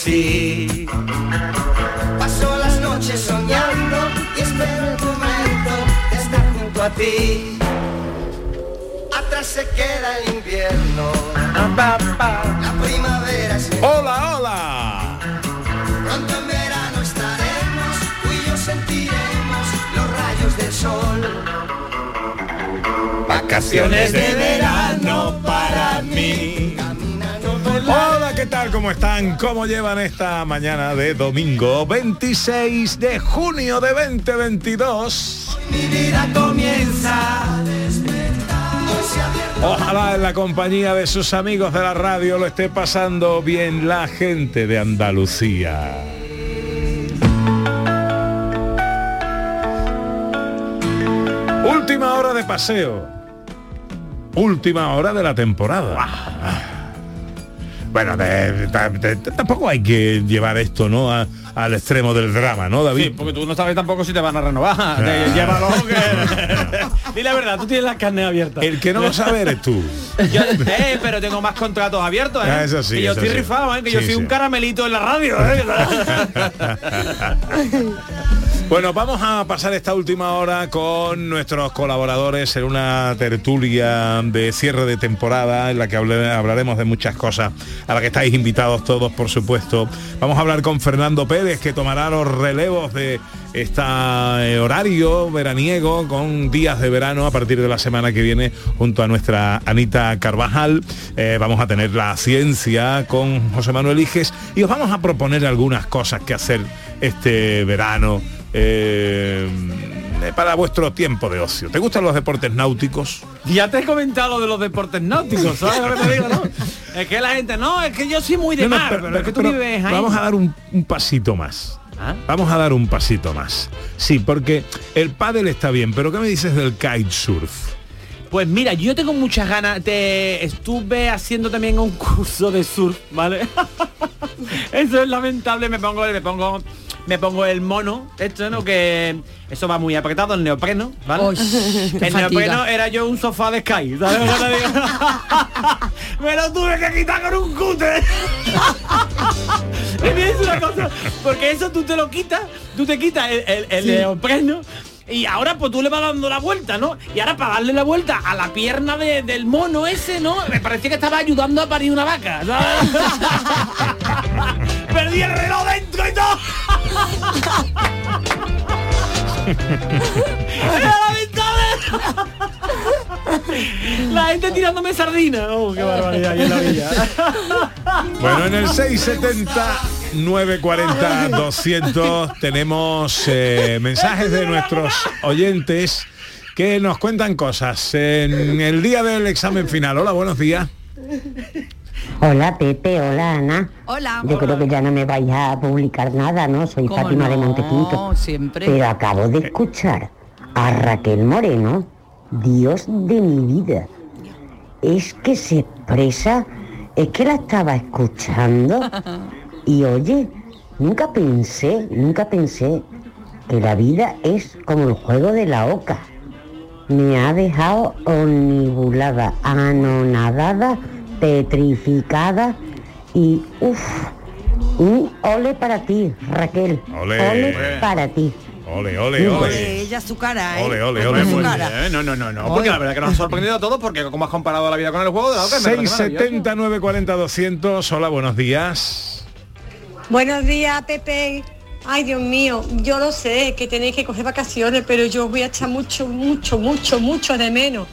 Conocí. Paso las noches soñando y espero el momento de estar junto a ti. Atrás se queda el invierno, la primavera es Hola, hola. Pronto en verano estaremos, tú y yo sentiremos los rayos del sol. Vacaciones de verano para ¿qué tal? ¿Cómo están? ¿Cómo llevan esta mañana de domingo 26 de junio de 2022? Mi vida comienza. Ojalá en la compañía de sus amigos de la radio lo esté pasando bien la gente de Andalucía. Última hora de paseo. Última hora de la temporada. Bueno, de- de- de- tampoco hay que llevar esto, ¿no? A- al extremo del drama, ¿no, David? Sí, porque tú no sabes tampoco si te van a renovar. Te- Llévalo que... Di la verdad, tú tienes las carnes abiertas. El que no lo sabe eres tú. Yo- eh, pero tengo más contratos abiertos, ¿eh? Ah, eso sí, que yo eso estoy sí. rifado, ¿eh? Que yo soy un caramelito en la radio, ¿eh? Bueno, vamos a pasar esta última hora con nuestros colaboradores en una tertulia de cierre de temporada en la que hablaremos de muchas cosas a la que estáis invitados todos, por supuesto. Vamos a hablar con Fernando Pérez, que tomará los relevos de este horario veraniego con días de verano a partir de la semana que viene junto a nuestra Anita Carvajal. Eh, vamos a tener la ciencia con José Manuel Iges y os vamos a proponer algunas cosas que hacer este verano eh, para vuestro tiempo de ocio. ¿Te gustan los deportes náuticos? ya te he comentado de los deportes náuticos, ¿sabes lo que te digo, no? Es que la gente, no, es que yo soy muy de No, no, mar, pero- pero, es que tú pero vives ahí. Vamos a dar un, un pasito más. ¿Ah? Vamos a dar un pasito más. Sí, porque el pádel está bien, pero ¿qué me dices del kitesurf? Pues mira, yo tengo muchas ganas. Te estuve haciendo también un curso de surf, ¿vale? Eso es lamentable. Me pongo, me pongo, me pongo el mono, esto, ¿no? Que eso va muy apretado, el neopreno, ¿vale? El neopreno era yo un sofá de Sky, ¿sabes me lo tuve que quitar con un cúter. y me dice una cosa, porque eso tú te lo quitas, tú te quitas el, el, el neopreno y ahora pues tú le vas dando la vuelta, ¿no? Y ahora para darle la vuelta a la pierna de- del mono ese, ¿no? Me parecía que estaba ayudando a parir una vaca. Perdí el reloj dentro y todo. Era lamentable. La gente tirándome sardina. Oh, qué barbaridad ahí en la villa. Bueno, en el 670 940 200 tenemos eh, mensajes de nuestros oyentes que nos cuentan cosas en el día del examen final. Hola, buenos días. Hola Pepe, hola Ana. Hola. Yo creo que ya no me vais a publicar nada, ¿no? Soy ¿Cómo Fátima de? Montequinto. Siempre. Pero acabo de escuchar a Raquel Moreno, Dios de mi vida. Es que se expresa, es que la estaba escuchando y oye, nunca pensé, nunca pensé que la vida es como el juego de la oca. Me ha dejado omnibulada, anonadada, petrificada y uff, un ole para ti, Raquel. Ole. para ti. Ole, ole, ole. Ole, ella su cara, ¿eh? Ole, ole, Ole, ole. su Muy cara. Eh, No, no, no, no. Porque la verdad que nos ha sorprendido a todos porque como has comparado la vida con el juego de la oca, me parece maravilloso. 670 940 200. Hola, buenos días. Buenos días, Pepe. Ay, Dios mío, yo lo sé, que tenéis que coger vacaciones, pero yo voy a echar mucho, mucho, mucho, mucho de menos.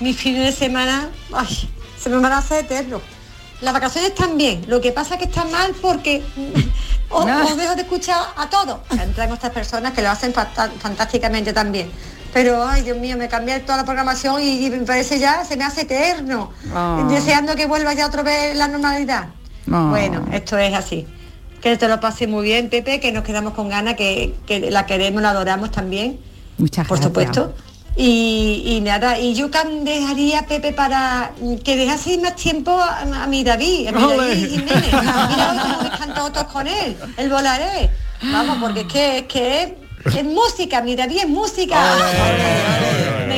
Mi fin de semana, ay, se me van a hacer eterno. Las vacaciones están bien, lo que pasa es que están mal porque os, Ah. os dejo de escuchar a todos. Entran otras personas que lo hacen fantásticamente también. Pero, ay, Dios mío, me cambié toda la programación y, y me parece ya, se me hace eterno. Ah. Deseando que vuelva ya otra vez la normalidad. No. Bueno, esto es así. Que te lo pase muy bien, Pepe, que nos quedamos con ganas, que, que la queremos, la adoramos también, Muchas por gracias. supuesto. Y, y nada, y yo dejaría, Pepe, para que dejase más tiempo a, a mi David, a mi Ole. David Jiménez. Mira cómo están todos con él, el volaré. Vamos, porque es que es, que es, es música, mi David es música.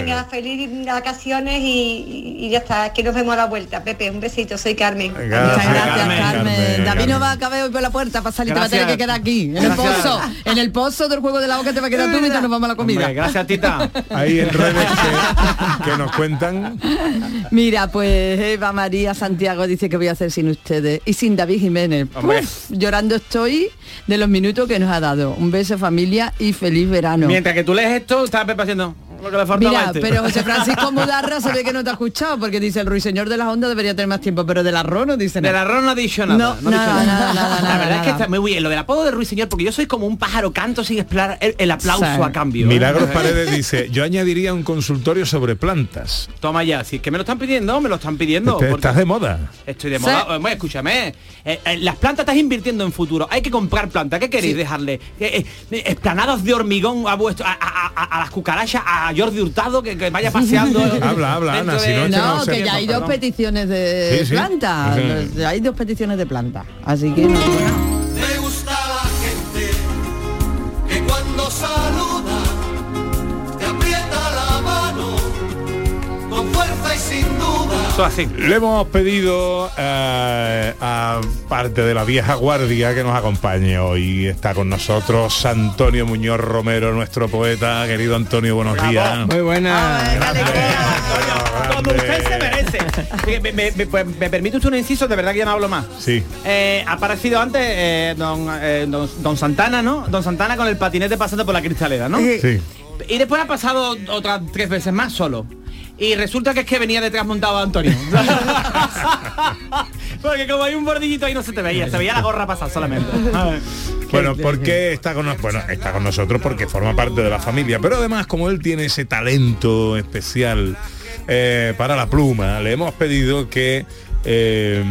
Venga, feliz vacaciones y, y- ya está, que nos vemos a la vuelta. Pepe, un besito, soy Carmen. Muchas gracias, Carmen. Carmen, David no va a caber hoy por la puerta para salir, te va a Gracias. tener que quedar aquí, en el Gracias. pozo. En el pozo del juego del agua que te va a quedar tú mientras nos vamos a la comida. Hombre, gracias, Tita. Ahí en redes que, que nos cuentan. Mira, pues Eva María Santiago dice que voy a hacer sin ustedes y sin David Jiménez. Uf, llorando estoy de los minutos que nos ha dado. Un beso familia y feliz verano. Mientras que tú lees esto, está Pepe haciendo lo que le faltaba Mira, este. pero José Francisco Mudarra se ve que no te ha escuchado porque dice el ruiseñor de las ondas debería tener más tiempo, pero del arroz no dice Del nada. arroz no ha dicho nada. No, ha dicho nada, nada, nada, La nada, verdad es que está muy bien. Lo del apodo de Ruiseñor, porque yo soy como un pájaro canto sin esperar el, el aplauso Sí. a cambio. ¿eh? Milagros Paredes dice, yo añadiría un consultorio sobre plantas. Toma ya, si es que me lo están pidiendo, me lo están pidiendo. Estás de moda. Estoy de Sí. moda. Hombre, escúchame. eh, eh, las plantas estás invirtiendo en futuro. Hay que comprar plantas. ¿Qué queréis dejarle? Eh, eh, esplanadas de hormigón a vuestro, a, a- a- a las cucarachas, a Jordi Hurtado, que, que vaya paseando. Habla, habla, Ana, si no, de- esto No, que ya hay dos Perdón. peticiones de Sí, sí. planta. Sí. Hay dos peticiones de planta. Así que no, sin duda. Eso así. Le hemos pedido eh, a parte de la vieja guardia que nos acompañe hoy. Está con nosotros Antonio Muñoz Romero, nuestro poeta. Querido Antonio, buenos días. Muy buena. Como usted se merece. Me, me- me- pues, me permite usted un inciso, de verdad que ya no hablo más. Sí. Eh, ha aparecido antes eh, don, eh, don, don Santana, ¿no? Don Santana con el patinete pasando por la cristalera, ¿no? Sí. Y después ha pasado otras tres veces más solo. Y resulta que es que venía detrás montado Antonio. Porque como hay un bordillito ahí no se te veía, se veía la gorra pasar solamente. Bueno, ¿por qué está con nosotros? Bueno, está con nosotros porque forma parte de la familia, pero además como él tiene ese talento especial eh, para la pluma, le hemos pedido que eh,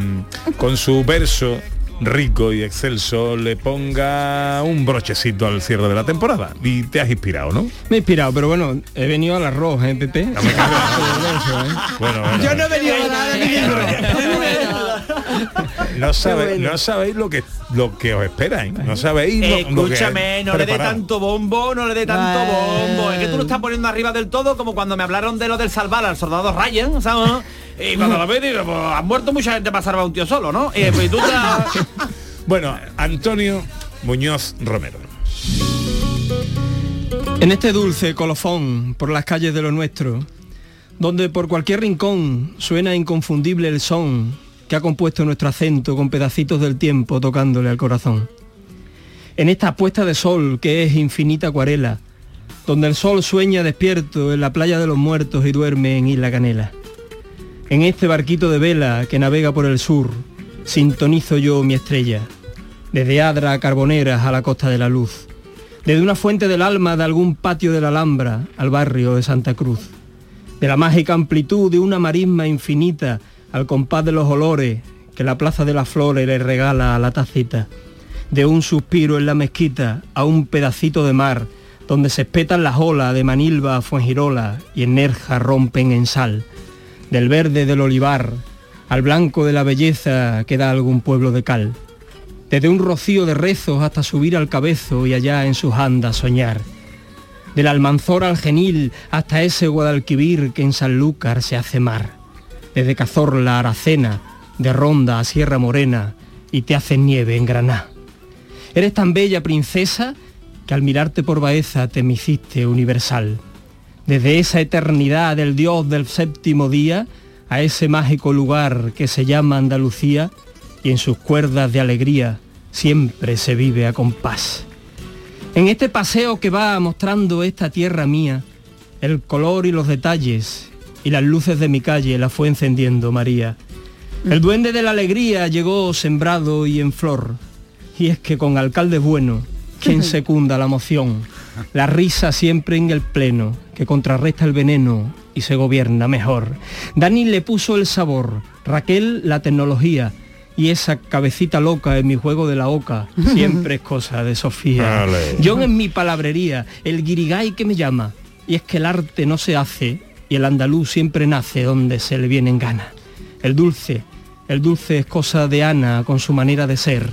con su verso rico y excelso le ponga un brochecito al cierre de la temporada. Y te has inspirado, ¿no? Me he inspirado, pero bueno, he venido al arroz, ¿eh, Pepe? No me cabe. Bueno, bueno. Yo no he venido a nada de mi libro. No sabéis, no sabéis lo que lo que os espera, ¿eh? No sabéis lo, lo que Escúchame, no le dé tanto bombo, no le dé tanto bombo. Es que tú lo estás poniendo arriba del todo como cuando me hablaron de lo del salvar al soldado Ryan, ¿sabes? Y cuando lo ves, digo, pues, ha muerto mucha gente para salvar a un tío solo, ¿no? Y pues tú Bueno, Antonio Muñoz Romero. En este dulce colofón por las calles de lo nuestro, donde por cualquier rincón suena inconfundible el son que ha compuesto nuestro acento con pedacitos del tiempo tocándole al corazón. En esta puesta de sol que es infinita acuarela, donde el sol sueña despierto en la playa de los muertos y duerme en Isla Canela. En este barquito de vela que navega por el sur, sintonizo yo mi estrella, desde Adra a Carboneras a la costa de la luz, desde una fuente del alma de algún patio de la Alhambra al barrio de Santa Cruz, de la mágica amplitud de una marisma infinita al compás de los olores que la Plaza de las Flores le regala a la tacita, de un suspiro en la mezquita a un pedacito de mar donde se espetan las olas de Manilva a Fuengirola y en Nerja rompen en sal, del verde del olivar al blanco de la belleza que da algún pueblo de cal, desde un rocío de rezos hasta subir al cabezo y allá en sus andas soñar, del almanzor al genil hasta ese Guadalquivir que en Sanlúcar se hace mar, desde Cazorla a Aracena, de Ronda a Sierra Morena y te hacen nieve en Graná. Eres tan bella princesa que al mirarte por Baeza te me hiciste universal. Desde esa eternidad del Dios del séptimo día a ese mágico lugar que se llama Andalucía y en sus cuerdas de alegría siempre se vive a compás. En este paseo que va mostrando esta tierra mía, el color y los detalles y las luces de mi calle la fue encendiendo María. El duende de la alegría llegó sembrado y en flor. Y es que con alcalde bueno, quien secunda la moción, la risa siempre en el pleno, que contrarresta el veneno y se gobierna mejor. Dani le puso el sabor, Raquel la tecnología Y esa cabecita loca en mi juego de la oca siempre es cosa de Sofía. John en mi palabrería, el guirigay que me llama. Y es que el arte no se hace y el andaluz siempre nace donde se le viene en gana. El dulce, el dulce es cosa de Ana con su manera de ser.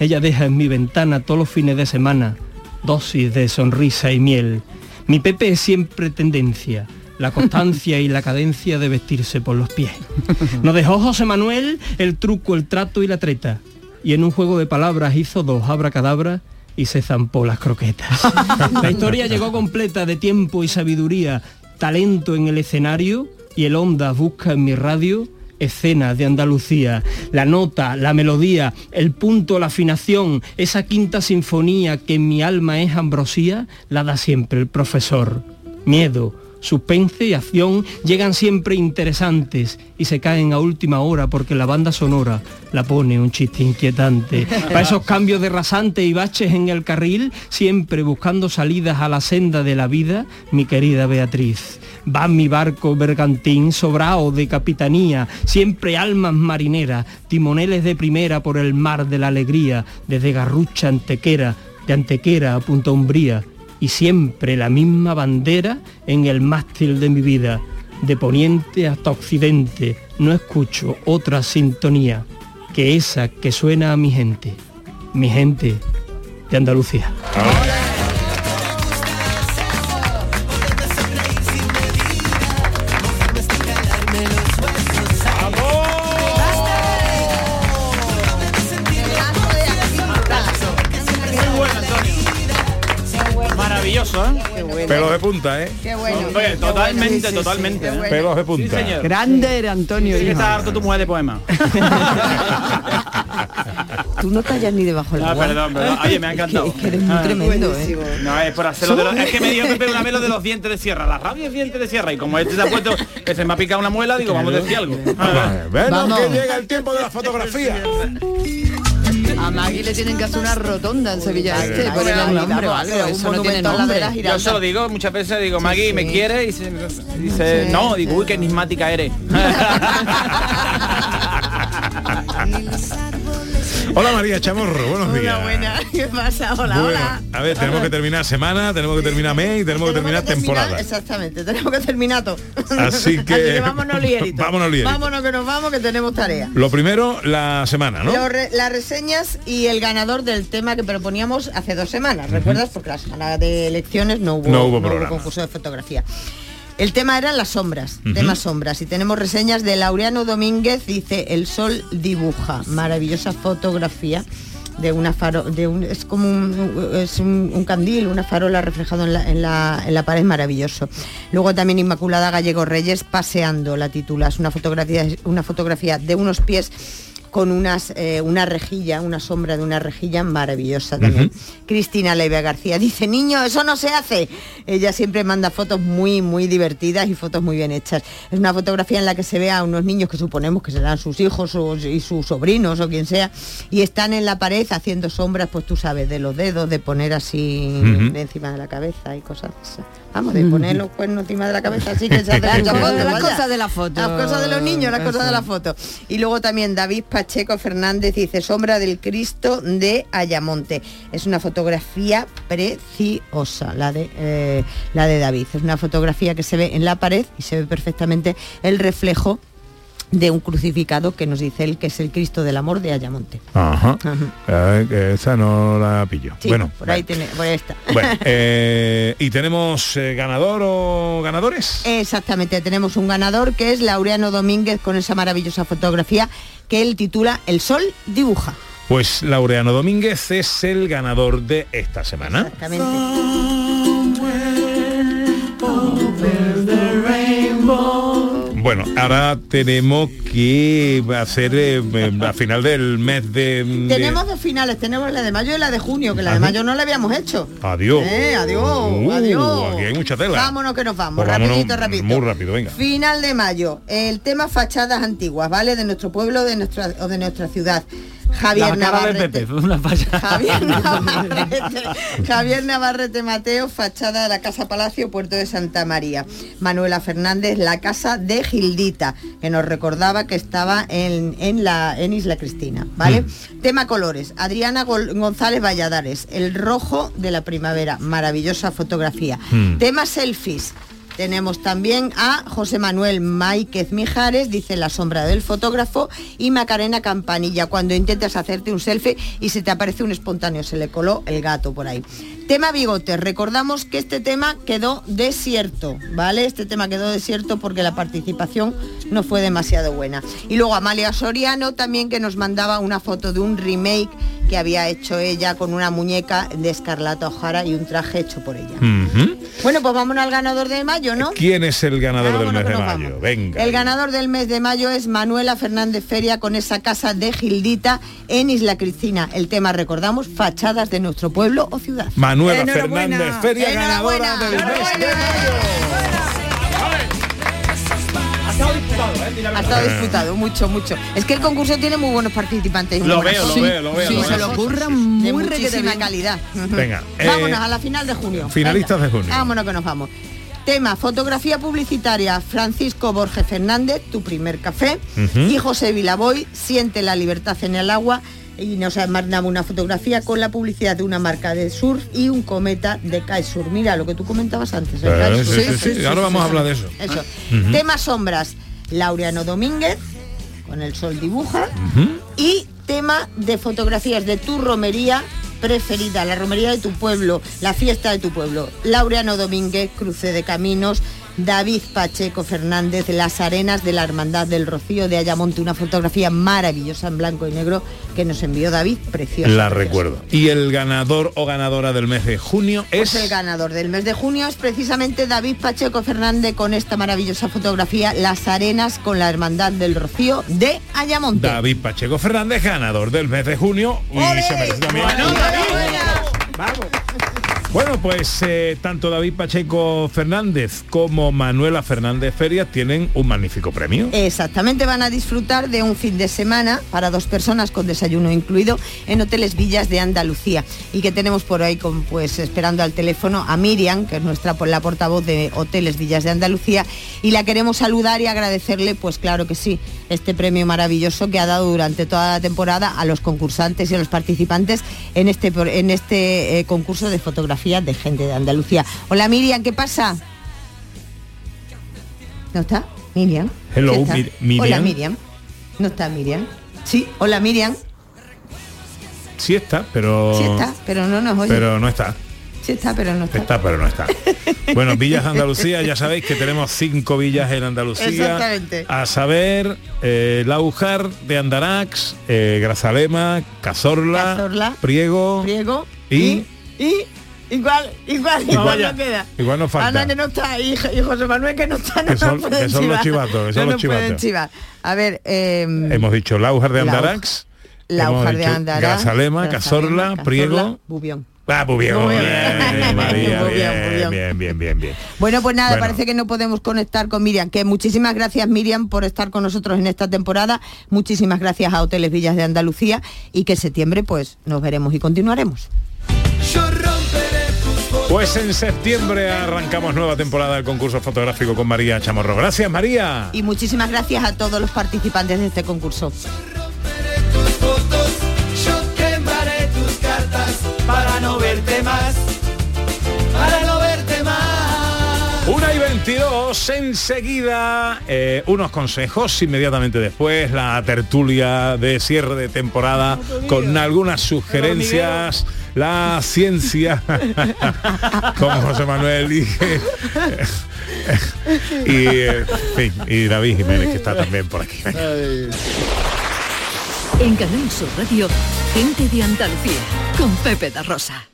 Ella deja en mi ventana todos los fines de semana dosis de sonrisa y miel. Mi Pepe es siempre tendencia, la constancia y la cadencia de vestirse por los pies. Nos dejó José Manuel el truco, el trato y la treta. Y en un juego de palabras hizo dos abracadabras y se zampó las croquetas. La historia llegó completa de tiempo y sabiduría, talento en el escenario y el onda busca en mi radio escenas de Andalucía, la nota, la melodía, el punto, la afinación, esa quinta sinfonía que en mi alma es ambrosía, la da siempre el profesor. Miedo, suspense y acción llegan siempre interesantes y se caen a última hora porque la banda sonora la pone un chiste inquietante. Para esos cambios de rasante y baches en el carril, siempre buscando salidas a la senda de la vida, mi querida Beatriz. Va mi barco bergantín sobrao de capitanía, siempre almas marineras, timoneles de primera por el mar de la alegría, desde Garrucha Antequera, de Antequera a Punta Umbría, y siempre la misma bandera en el mástil de mi vida. De poniente hasta occidente no escucho otra sintonía que esa que suena a mi gente, mi gente de Andalucía. Punta, ¿eh? Qué bueno. Oye, totalmente, Sí, sí, totalmente. qué ¿eh? bueno. Pelos de Sí, punta. señor. Grande era Antonio. Sí que está harto tu mujer de poema. Tú no callas ni debajo del Ah, agua. perdón, perdón. Oye, me ha encantado. Es que, es que eres muy Ah. tremendo, ¿eh? No, es por hacerlo de los... Es que me dio Pepe una vez lo de los dientes de sierra. La radio es dientes de sierra. Y como este se ha puesto que se me ha picado una muela, digo, vamos a decir algo. Bueno, Vamos. que llega el tiempo de la fotografía. A Maggie le tienen que hacer una rotonda en Sevilla Este, ay, un nombre o algo. Eso no tiene nombre. Yo se lo digo muchas veces, digo, Maggie, ¿me sí. quiere? Y se- dice, Sí, no, digo, uy, qué enigmática eres. Hola María Chamorro, buenos días. Hola, buena. ¿Qué pasa? Hola, Bueno, hola. a ver, tenemos que terminar semana, tenemos que terminar mes y tenemos que terminar temporada. Exactamente, tenemos que terminar todo. Así que- vámonos lieritos. Vámonos lieritos. Vámonos que nos vamos, que tenemos tarea. Lo primero, la semana, ¿no? Re- las reseñas y el ganador del tema que proponíamos hace dos semanas, ¿recuerdas? Porque la semana de elecciones no hubo, No hubo programa. concurso de fotografía. El tema eran las sombras, temas sombras. Y tenemos reseñas de Laureano Domínguez, dice El sol dibuja. Maravillosa fotografía de una faro, de un, es como un, es un, un candil, una farola reflejado en la, en, la, en la pared, maravilloso. Luego también Inmaculada Gallego Reyes paseando, la titula, es una fotografía, una fotografía de unos pies con unas, eh, una rejilla, una sombra de una rejilla maravillosa también. Cristina Leiva García dice, niño, eso no se hace. Ella siempre manda fotos muy, muy divertidas y fotos muy bien hechas. Es una fotografía en la que se ve a unos niños que suponemos que serán sus hijos o- y sus sobrinos o quien sea, y están en la pared haciendo sombras, pues tú sabes, de los dedos, de poner así de encima de la cabeza y cosas. Vamos, de poner los cuernos encima de la cabeza, así que se hace foto, Las vaya. cosas de la foto. Las cosas de los niños, las cosas de la foto. Y luego también David Pacheco Fernández dice Sombra del Cristo de Ayamonte. Es una fotografía preciosa, la de, eh, la de David. Es una fotografía que se ve en la pared y se ve perfectamente el reflejo de un crucificado que nos dice él que es el Cristo del amor de Ayamonte. Ajá. Eh, que esa no la pillo. Sí, bueno, por ahí, tiene, por ahí está. Bueno, eh, ¿y tenemos eh, ganador o ganadores? Exactamente, tenemos un ganador que es Laureano Domínguez con esa maravillosa fotografía que él titula El sol dibuja. Pues Laureano Domínguez es el ganador de esta semana. Exactamente. Bueno, ahora tenemos que hacer eh, eh, a final del mes de... de- Tenemos dos finales, tenemos la de mayo y la de junio, que la de mayo no la habíamos hecho. Adiós. Eh, adiós, Uh, adiós. Aquí hay mucha tela. Vámonos que nos vamos, Pues vámonos rapidito, rapidito. Muy rápido, venga. Final de mayo, el tema fachadas antiguas, ¿vale? De nuestro pueblo de nuestra, o de nuestra ciudad. Javier Navarrete. Una. Javier Navarrete, Javier Navarrete Mateo, fachada de la Casa Palacio, Puerto de Santa María. Manuela Fernández, la Casa de Gildita, que nos recordaba que estaba en, en la, en Isla Cristina. ¿vale? Tema colores. Adriana González Valladares, El rojo de la primavera. Maravillosa fotografía. Mm. Tema selfies. Tenemos también a José Manuel Máiquez Mijares, dice La sombra del fotógrafo, y Macarena Campanilla, cuando intentas hacerte un selfie y se te aparece un espontáneo, se le coló el gato por ahí. Tema bigotes, recordamos que este tema quedó desierto, ¿vale? Este tema quedó desierto porque la participación no fue demasiado buena. Y luego Amalia Soriano también que nos mandaba una foto de un remake que había hecho ella con una muñeca de Escarlata O'Hara y un traje hecho por ella. Bueno, pues vámonos al ganador de mayo, ¿no? ¿Quién es el ganador del mes de mayo? vamos. Venga. El ganador del mes de mayo es Manuela Fernández Feria con esa casa de Gildita en Isla Cristina. El tema, recordamos, fachadas de nuestro pueblo o ciudad. Enhorabuena. Fernández, feria ganadora Enhorabuena. del mes de mayo. Ha estado disputado, mucho, mucho. Es que el concurso tiene muy buenos participantes. Lo veo, lo veo, lo veo, Sí, se lo ocurran muy bien. calidad. Venga, eh, Vámonos a la final de junio. finalistas de junio. Vámonos que nos vamos. Tema, fotografía publicitaria, Francisco Borges Fernández, tu primer café, Ujú. y José Vilaboy, siente la libertad en el agua, y nos mandaba una fotografía con la publicidad de una marca de surf y un cometa de Kaisur. Mira lo que tú comentabas antes. Eh, Kaisur. sí, sí, sí. Ahora vamos a hablar de eso. Eso. Tema sombras, Laureano Domínguez, con el sol dibuja, y tema de fotografías de tu romería preferida, la romería de tu pueblo, la fiesta de tu pueblo. Laureano Domínguez, Cruce de Caminos, David Pacheco Fernández, Las Arenas de la Hermandad del Rocío de Ayamonte, una fotografía maravillosa en blanco y negro que nos envió David, preciosa. La recuerdo. Y el ganador o ganadora del mes de junio Pues es... el ganador del mes de junio es precisamente David Pacheco Fernández con esta maravillosa fotografía Las Arenas con la Hermandad del Rocío de Ayamonte. David Pacheco Fernández, ganador del mes de junio. Y se merece también. Bueno, pues eh, tanto David Pacheco Fernández como Manuela Fernández Ferias tienen un magnífico premio. Exactamente, van a disfrutar de un fin de semana para dos personas con desayuno incluido en Hoteles Villas de Andalucía. Y que tenemos por ahí, pues esperando al teléfono a Miriam, que es nuestra la portavoz de Hoteles Villas de Andalucía, y la queremos saludar y agradecerle, pues claro que sí, este premio maravilloso que ha dado durante toda la temporada a los concursantes y a los participantes en este, en este eh, concurso de fotografía de gente de Andalucía. Hola Miriam, ¿qué pasa? ¿No está? Miriam. Hello, Miriam. Hola Miriam. ¿No está Miriam? Sí, hola Miriam. Sí está, pero... Sí está, pero no nos oye. Pero no está. Sí está, pero no está. Está, pero no está. Bueno, Villas de Andalucía, ya sabéis que tenemos cinco villas en Andalucía. Exactamente. A saber, eh, Laujar de Andarax, eh, Grazalema, Cazorla, Cazorla, Priego, Priego y... Y igual, igual, No, igual no queda. Igual nos falta. Ana que no está y, y José Manuel que no está, no Que son- pueden que son los chivatos, que son No los chivatos. A ver, eh, Hemos dicho Laujar de Andarax, Laujar de Andarax, Cazorla, Cazorla, Priego... Bubión. Ah, muy bien, Muy bien, bien. bien, María, bien. bien, bien, bien, bien. Bueno, pues nada, Bueno. parece que no podemos conectar con Miriam. Que muchísimas gracias Miriam por estar con nosotros en esta temporada. Muchísimas gracias a Hoteles Villas de Andalucía y que en septiembre pues nos veremos y continuaremos. Pues en septiembre arrancamos nueva temporada del concurso fotográfico con María Chamorro. Gracias, María. Y muchísimas gracias a todos los participantes de este concurso. Yo quemaré tus cartas para no verte más, para no verte más. Una y 22, enseguida eh, unos consejos, inmediatamente después la tertulia de cierre de temporada con algunas sugerencias, la ciencia, como José Manuel y, y, eh, y David Jiménez que está también por aquí. En Canal Sur Radio, gente de Andalucía, con Pepe da Rosa.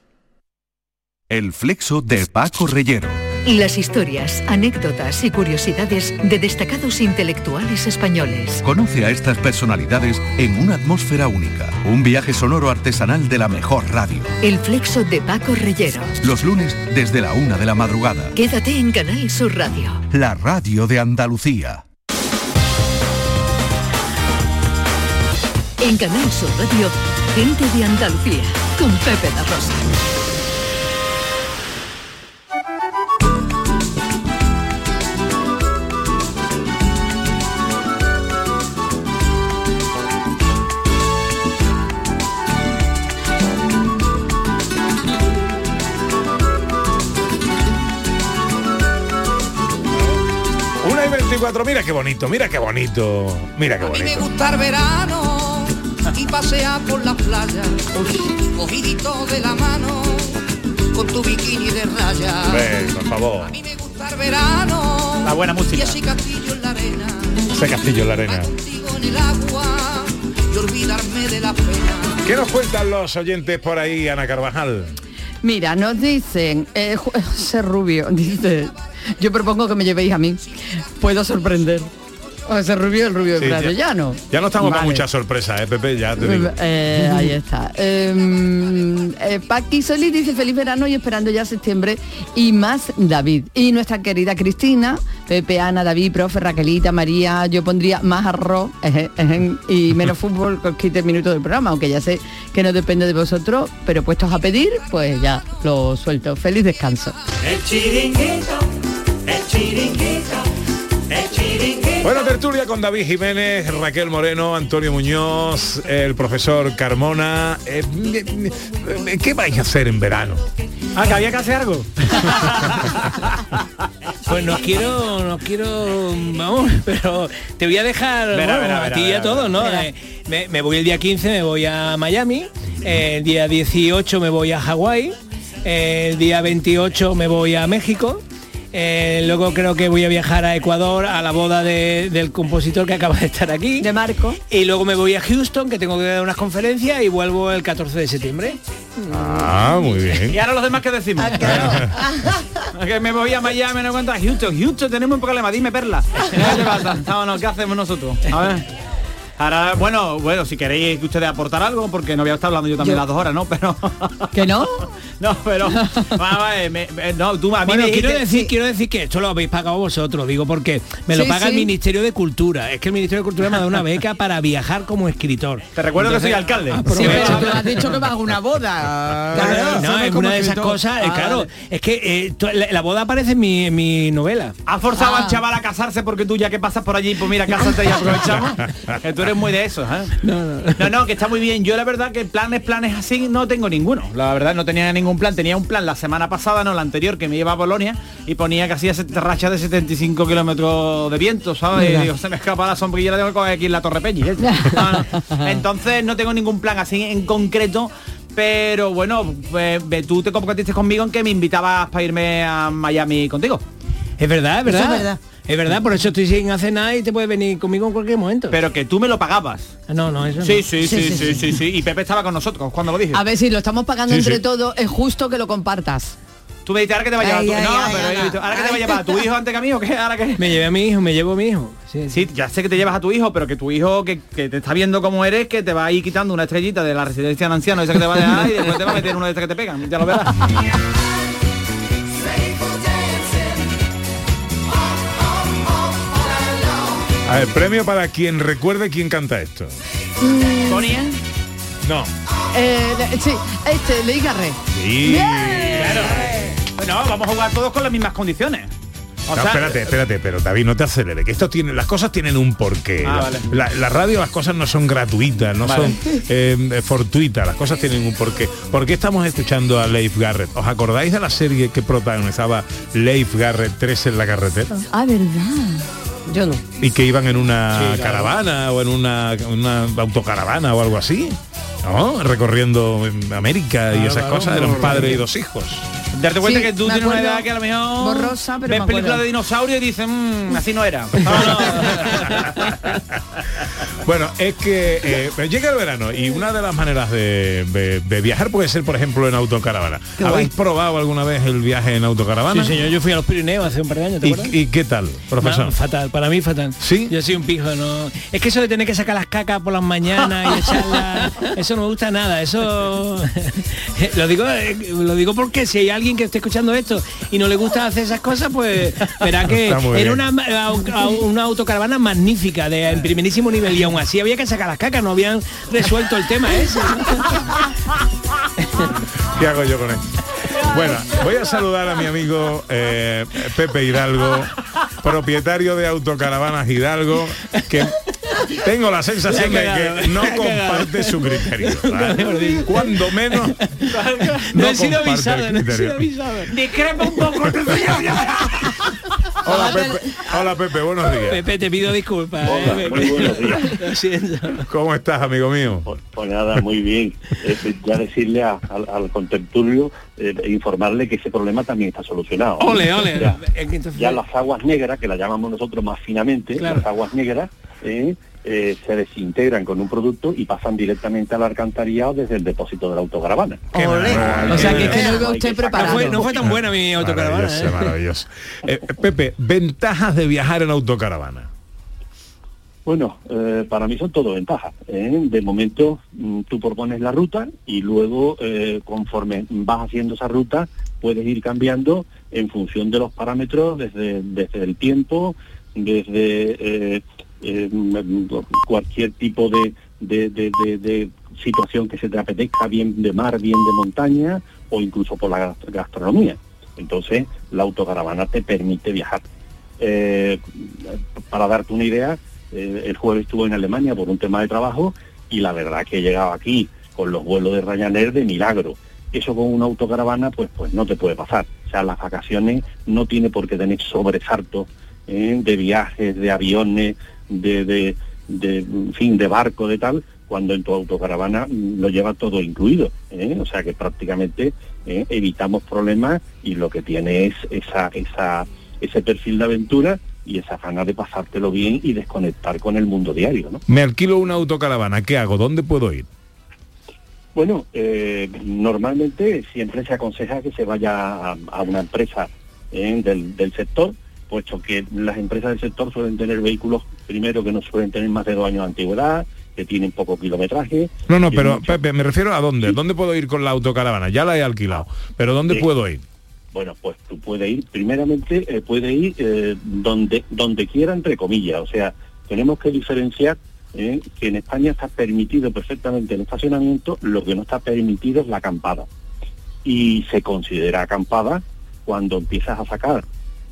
El flexo de Paco Reyero. Las historias, anécdotas y curiosidades de destacados intelectuales españoles. Conoce a estas personalidades en una atmósfera única. Un viaje sonoro artesanal de la mejor radio. El flexo de Paco Reyero. Los lunes desde la una de la madrugada. Quédate en Canal Sur Radio. La radio de Andalucía. En Canal Sur Radio, Gente de Andalucía, con Pepe La Rosa. 24, mira qué bonito, mira qué bonito, mira qué A mí me bonito. gusta el verano y pasear por la playa, cogidito de la mano, con tu bikini de raya. Ven, por favor. Me gusta el verano La buena música. y ese castillo en la arena, Ese castillo en la arena. contigo en el agua y olvidarme de la pena. ¿Qué nos cuentan los oyentes por ahí, Ana Carvajal? Mira, nos dicen, eh, José Rubio, dice, yo propongo que me llevéis a mí. Puedo sorprender. José Rubio, el Rubio de Sí, Prado ya- Llano. Ya no estamos para Vale. muchas sorpresas, ¿eh, Pepe? Ya te digo. Eh, ahí está. Eh, eh, Paqui Solís dice feliz verano y esperando ya septiembre y más David. Y nuestra querida Cristina, Pepe, Ana, David, profe, Raquelita, María, yo pondría más arroz eje, eje, y menos fútbol que os quite el minuto del programa, aunque ya sé que no depende de vosotros, pero puestos a pedir, pues ya lo suelto. Feliz descanso. El chiringuito, el chiringuito, el chiringuito. Bueno, tertulia con David Jiménez, Raquel Moreno, Antonio Muñoz, el profesor Carmona. Eh, eh, ¿Qué vais a hacer en verano? Ah, que había que hacer algo. Pues no quiero, no quiero, vamos, pero te voy a dejar Verá, bueno, verá, a ti y a todos, ¿no? Eh, me, me voy el día 15, me voy a Miami, el día 18 me voy a Hawái, el día 28 me voy a México. Eh, luego creo que voy a viajar a Ecuador a la boda de- del compositor que acaba de estar aquí. De Marco. Y luego me voy a Houston, que tengo que dar unas conferencias y vuelvo el 14 de septiembre. Ah, muy bien. Y ahora los demás que decimos. que me voy a Miami, no cuenta Houston. Houston, tenemos un problema, dime perla. ¿Qué te pasa? Vámonos, ¿qué hacemos nosotros? A ver. Ahora, bueno, bueno, si queréis que ustedes aportar algo, porque no voy a estar hablando yo también Yo- las dos horas, ¿no? Pero. ¿Que no? no, pero. Me- me- no, tú a mí Bueno, me quiero dijiste- decir, quiero decir que esto lo habéis pagado vosotros, digo porque me lo Sí, paga el sí. Ministerio de Cultura. Es que el Ministerio de Cultura me ha dado una beca para viajar como escritor. Te recuerdo que soy alcalde. Sí, aprovecha. pero tú has dicho que vas a una boda. Claro, no, es una de esas cosas, Ah, claro, vale. es que eh, tú- la, la boda aparece en mi, en mi novela. ¿Has forzado Ah. al chaval a casarse porque tú ya que pasas por allí, pues mira, cásate y aprovechamos? que tú eres muy de eso, ¿eh? No, no, que está muy bien. Yo la verdad que planes, planes así no tengo ninguno. La verdad no tenía ningún plan. Tenía un plan la semana pasada, no la anterior, que me iba a Bolonia y ponía hacía set- rachas de 75 kilómetros de viento, ¿sabes? Mira. Y digo, se me escapa la sombrilla, la tengo que coger aquí en la Torre Peñi. ¿eh? No. Entonces no tengo ningún plan así en concreto. Pero bueno, pues, tú te comprometiste conmigo en que me invitabas para irme a Miami contigo. Es verdad, es Eso verdad. es verdad. Es verdad, por eso estoy sin hacer nada y te puedes venir conmigo en cualquier momento. Pero que tú me lo pagabas. no, no, eso no. Sí, sí, sí, Sí, sí, sí, sí, sí, Y Pepe estaba con nosotros cuando lo dije. A ver si lo estamos pagando Sí, entre sí. todos, es justo que lo compartas. Tú me dijiste, ahora que te va a llevar Ay, tu ay, No, ay, pero ahora que te va a llevar a tu hijo antes que a mí o qué, ahora que. Me llevé a mi hijo, me llevo a mi hijo. Sí, Sí, ya sé que te llevas a tu hijo, pero que tu hijo que, que te está viendo cómo eres, que te va a ir quitando una estrellita de la residencia de ancianos, esa que te va a dejar y después te va a meter una de estas que te pegan, ya lo verás. A ver, premio para quien recuerde quién canta esto. Bonnie, No. Eh, sí, este, Leí Garré. Sí. No, vamos a jugar todos con las mismas condiciones. O No, sea, espérate, espérate, pero David, no te acelere, que esto tiene, las cosas tienen un porqué. Ah, la, vale. la- la radio, las cosas no son gratuitas, no Vale. son eh, fortuitas, las cosas tienen un porqué. ¿Por qué estamos escuchando a Leif Garrett? ¿Os acordáis de la serie que protagonizaba Leif Garrett, Tres en la carretera? Ah, verdad. Yo no. Y que iban en una Sí, claro. caravana o en una, una autocaravana o algo así. ¿No? Recorriendo en América y Claro, esas claro, cosas, eran no, padre y dos hijos. Darte cuenta Sí, que tú tienes una edad que a lo mejor borrosa, pero ves me películas de dinosaurio y dices, "Mm, así no era. Bueno, es que eh, llega el verano y una de las maneras de, de- de viajar puede ser, por ejemplo, en autocaravana. Qué ¿Habéis guay. probado alguna vez el viaje en autocaravana? Sí, señor, yo fui a los Pirineos hace un par de años, ¿te acuerdas? ¿Y, y qué tal, profesor? No, fatal, para mí fatal. ¿Sí? Yo soy un pijo, no. Es que eso de tener que sacar las cacas por las mañanas y echarlas, eso no me gusta nada. Eso lo digo, eh, lo digo porque si hay alguien que esté escuchando esto y no le gusta hacer esas cosas, pues verá que era una, una autocaravana magnífica de en primerísimo nivel y aún aún así había que sacar las cacas, no habían resuelto el tema ese. ¿Qué hago yo con esto? Bueno, voy a saludar a mi amigo eh, Pepe Hidalgo, propietario de Autocaravanas Hidalgo, que tengo la sensación de que no comparte su criterio. ¿vale? Cuando menos No no he sido avisado, no he sido avisado. Discrepa un poco. Hola Pepe, hola Pepe, buenos días. Pepe, te pido disculpas. Hola, eh, muy buenos días. Lo siento. ¿Cómo estás, amigo mío? Pues nada, muy bien. Eh, ya decirle a- al, al contertulio, eh, informarle que ese problema también está solucionado. Ole, ole. Ya, las aguas negras, que las llamamos nosotros más finamente, Claro. las aguas negras, eh, se desintegran con un producto y pasan directamente al alcantarillado desde el depósito de la autocaravana. O sea que, es que no iba usted No fue, no fue tan buena mi autocaravana. Maravilloso, ¿eh? maravilloso. Eh, Pepe, ventajas de viajar en autocaravana. Bueno, eh, para mí son todo ventajas. ¿eh? De momento mm, tú propones la ruta y luego eh, conforme vas haciendo esa ruta puedes ir cambiando en función de los parámetros desde, desde el tiempo, desde eh, cualquier tipo de, situación que se te apetezca, bien de mar, bien de montaña o incluso por la gast- gastronomía. Entonces la autocaravana te permite viajar. Eh, para darte una idea, eh, el jueves estuve en Alemania por un tema de trabajo y la verdad que he llegado aquí con los vuelos de Ryanair de milagro. Eso con una autocaravana pues pues no te puede pasar. O sea, las vacaciones no tiene por qué tener sobresaltos de viajes, de aviones, de, de, de, fin, de barco, de tal, cuando en tu autocaravana lo lleva todo incluido. ¿eh? O sea que prácticamente ¿eh? evitamos problemas y lo que tiene es esa, esa, ese perfil de aventura y esa ganas de pasártelo bien y desconectar con el mundo diario, ¿no? Me alquilo una autocaravana, ¿qué hago? ¿Dónde puedo ir? Bueno, eh, normalmente siempre se aconseja que se vaya a, a una empresa eh, del, del sector, puesto que las empresas del sector suelen tener vehículos, primero que no suelen tener más de dos años de antigüedad, que tienen poco kilometraje. No, no, pero mucho- Pepe, me refiero a dónde. ¿Dónde puedo ir con la autocaravana? Ya la he alquilado. Pero ¿dónde Sí. puedo ir? Bueno, pues tú puedes ir, primeramente eh, puede ir eh, donde, donde quiera, entre comillas. O sea, tenemos que diferenciar eh, que en España está permitido perfectamente el estacionamiento, lo que no está permitido es la acampada. Y se considera acampada cuando empiezas a sacar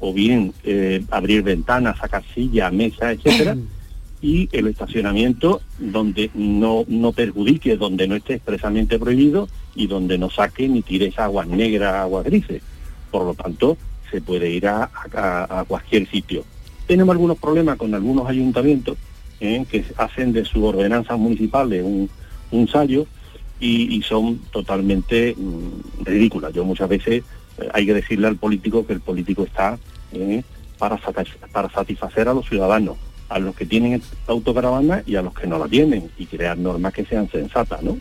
o bien eh, abrir ventanas, sacar sillas, mesas, etcétera, y el estacionamiento donde no, no perjudique, donde no esté expresamente prohibido y donde no saque ni tires aguas negras, aguas grises. Por lo tanto, se puede ir a, a- a cualquier sitio. Tenemos algunos problemas con algunos ayuntamientos ¿eh? que hacen de sus ordenanzas municipales un, un sallo y, y son totalmente mm, ridículas. Yo muchas veces hay que decirle al político que el político está ¿eh? para, para satisfacer a los ciudadanos, a los que tienen autocaravana y a los que no la tienen, y crear normas que sean sensatas, ¿no?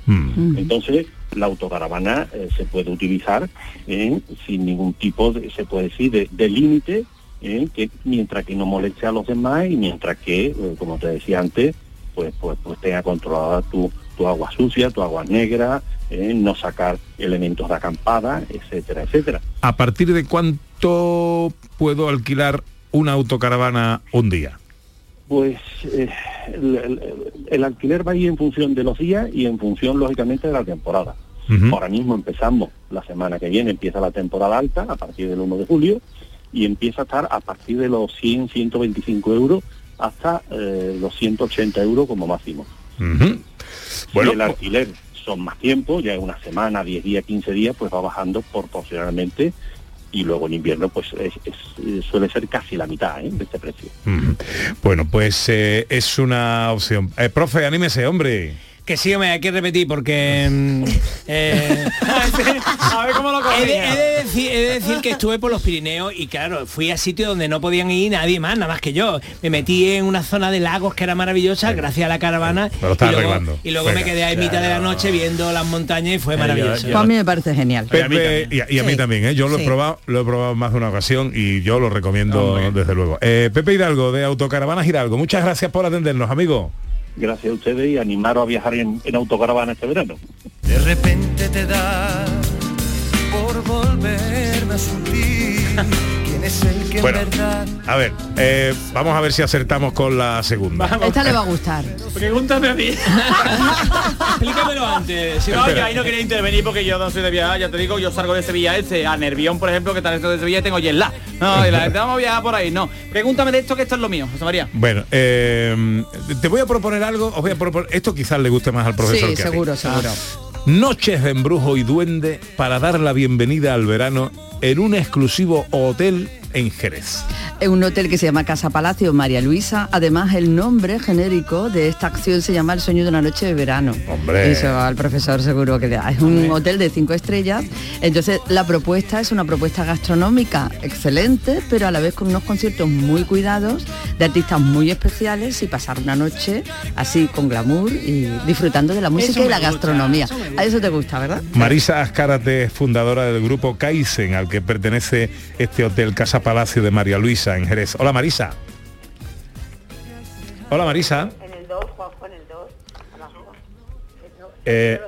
Entonces, la autocaravana eh, se puede utilizar eh, sin ningún tipo de, se puede decir, de, de límite, eh, que mientras que no moleste a los demás y mientras que, eh, como te decía antes, pues, pues, pues tenga controlada tu, tu agua sucia, tu agua negra, eh, no sacar elementos de acampada, etcétera, etcétera. ¿A partir de cuánto puedo alquilar una autocaravana un día? Pues eh, el, el- el alquiler va a ir en función de los días y en función, lógicamente, de la temporada. Ahora mismo empezamos, la semana que viene empieza la temporada alta, a partir del 1 de julio, y empieza a estar a partir de los 100, 125 euros hasta eh, los 180 euros como máximo. Bueno, si el alquiler son más tiempo, ya es una semana, 10 días, 15 días, pues va bajando proporcionalmente y luego en invierno pues es- es- suele ser casi la mitad ¿eh? de este precio. Bueno, pues eh, es una opción. Eh, profe, anímese, hombre. Que sí, me hay que repetir porque... mm, eh, A ver cómo lo He de, he de decir, he de decir que estuve por los Pirineos y claro, fui a sitios donde no podían ir nadie más, nada más que yo. Me metí en una zona de lagos que era maravillosa gracias a la caravana. Me lo estás y luego, arreglando. y luego Venga. me quedé ahí en mitad de la noche viendo las montañas y fue maravilloso. Pues a mí me parece genial. Pepe, y, a- y a mí Sí. también, ¿eh? yo lo he Sí. probado, lo he probado más de una ocasión y yo lo recomiendo desde luego. Eh, Pepe Hidalgo de Autocaravanas Hidalgo, muchas gracias por atendernos, amigo. Gracias a ustedes y animaros a viajar en, en autocaravana este verano. De repente te da por volverme a sentir que es el que en Bueno, a ver, eh, vamos a ver si acertamos con la segunda. Esta le va a gustar. Pregúntame a mí. Explícamelo antes. Si no, Espera. yo ahí no quería intervenir porque yo no soy de viajar, ya te digo, yo salgo de Sevilla ese, a Nervión, por ejemplo, que tal esto de Sevilla y tengo lag. No, y la gente vamos a viajar por ahí, no. Pregúntame de esto que esto es lo mío, José María. Bueno, eh, te voy a proponer algo, os voy a proponer, esto quizás le guste más al profesor Sí, que a seguro, seguro. Noches de embrujo y duende para dar la bienvenida al verano en un exclusivo hotel en Jerez. Es un hotel que se llama Casa Palacio María Luisa. Además, el nombre genérico de esta acción se llama El sueño de una noche de verano. Hombre. Eso al profesor seguro que le da. Es un hotel de cinco estrellas. Entonces, la propuesta es una propuesta gastronómica excelente, pero a la vez con unos conciertos muy cuidados, de artistas muy especiales y pasar una noche así con glamour y disfrutando de la música Eso y la gusta, gastronomía. eso. A eso te gusta, ¿verdad? Marisa Azcárate es fundadora del grupo Kaizen, al que pertenece este hotel Casa Palacio de María Luisa en Jerez. Hola Marisa. Hola Marisa. En el 2, Juanjo, en el 2. Eh,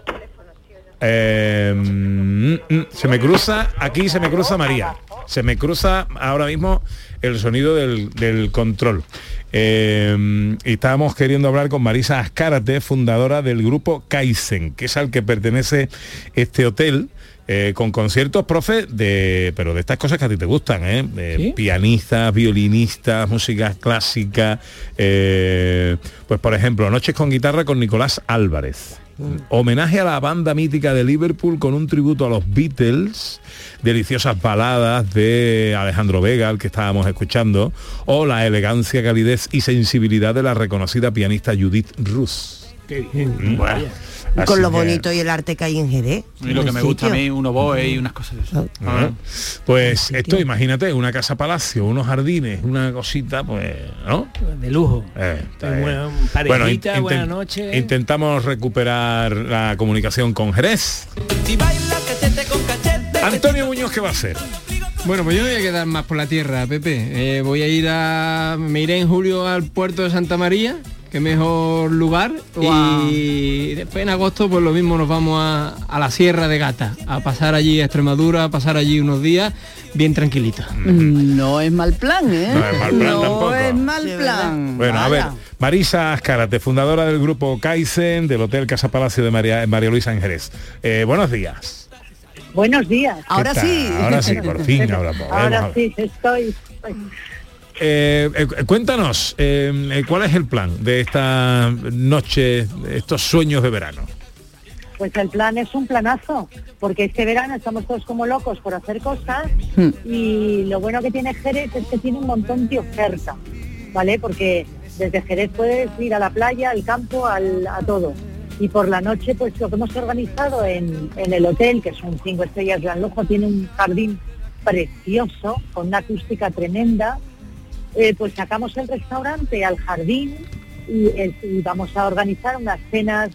eh, mm, mm, se me cruza, aquí se me cruza María. Se me cruza ahora mismo el sonido del, del control. Eh, y estábamos queriendo hablar con Marisa Azcárate, fundadora del grupo Kaizen, que es al que pertenece este hotel. Eh, con conciertos, profe, de, pero de estas cosas que a ti te gustan, ¿eh? Pianistas, violinistas, música clásica, eh, pues por ejemplo, Noches con guitarra con Nicolás Álvarez. Homenaje a la banda mítica de Liverpool con un tributo a los Beatles, deliciosas baladas de Alejandro Vega, al que estábamos escuchando, o la elegancia, calidez y sensibilidad de la reconocida pianista Judith Rus. Qué bien. Mm, bueno, así Con lo que- bonito y el arte que hay en Jerez. Y lo que me gusta a mí, un oboe y unas cosas de eso. Ah, Pues esto, imagínate, una casa palacio, unos jardines, una cosita, pues, ¿no? De lujo. Eh, bien. buena- parejita, in- buena noche. Intentamos recuperar la comunicación con Jerez. Antonio Muñoz, ¿qué va a hacer? Bueno, pues yo me voy a quedar más por la tierra, Pepe. Eh, voy a ir a... Me iré en julio al puerto de Santa María, que mejor lugar. Y después en agosto pues lo mismo nos vamos a, a la Sierra de Gata, a pasar allí a Extremadura, a pasar allí unos días bien tranquilitos. No es mal plan, ¿eh? No es mal plan No tampoco. es mal Sí, plan. Bueno, a ver. Marisa Azcárate, fundadora del grupo Kaizen, del Hotel Casa Palacio de María, María Luisa Jerez. Eh, buenos días. Buenos días. ¿Qué tal? Ahora sí, por fin Ahora sí, estoy. Eh, eh, cuéntanos, eh, ¿cuál es el plan de esta noche, de estos sueños de verano? Pues el plan es un planazo, porque este verano estamos todos como locos por hacer cosas y lo bueno que tiene Jerez es que tiene un montón de oferta, ¿vale? Porque desde Jerez puedes ir a la playa, al campo, al- a todo. Y por la noche, pues lo que hemos organizado en, en el hotel, que es un cinco estrellas gran lujo, tiene un jardín precioso, con una acústica tremenda. Eh, pues sacamos el restaurante al jardín y, eh, y vamos a organizar unas cenas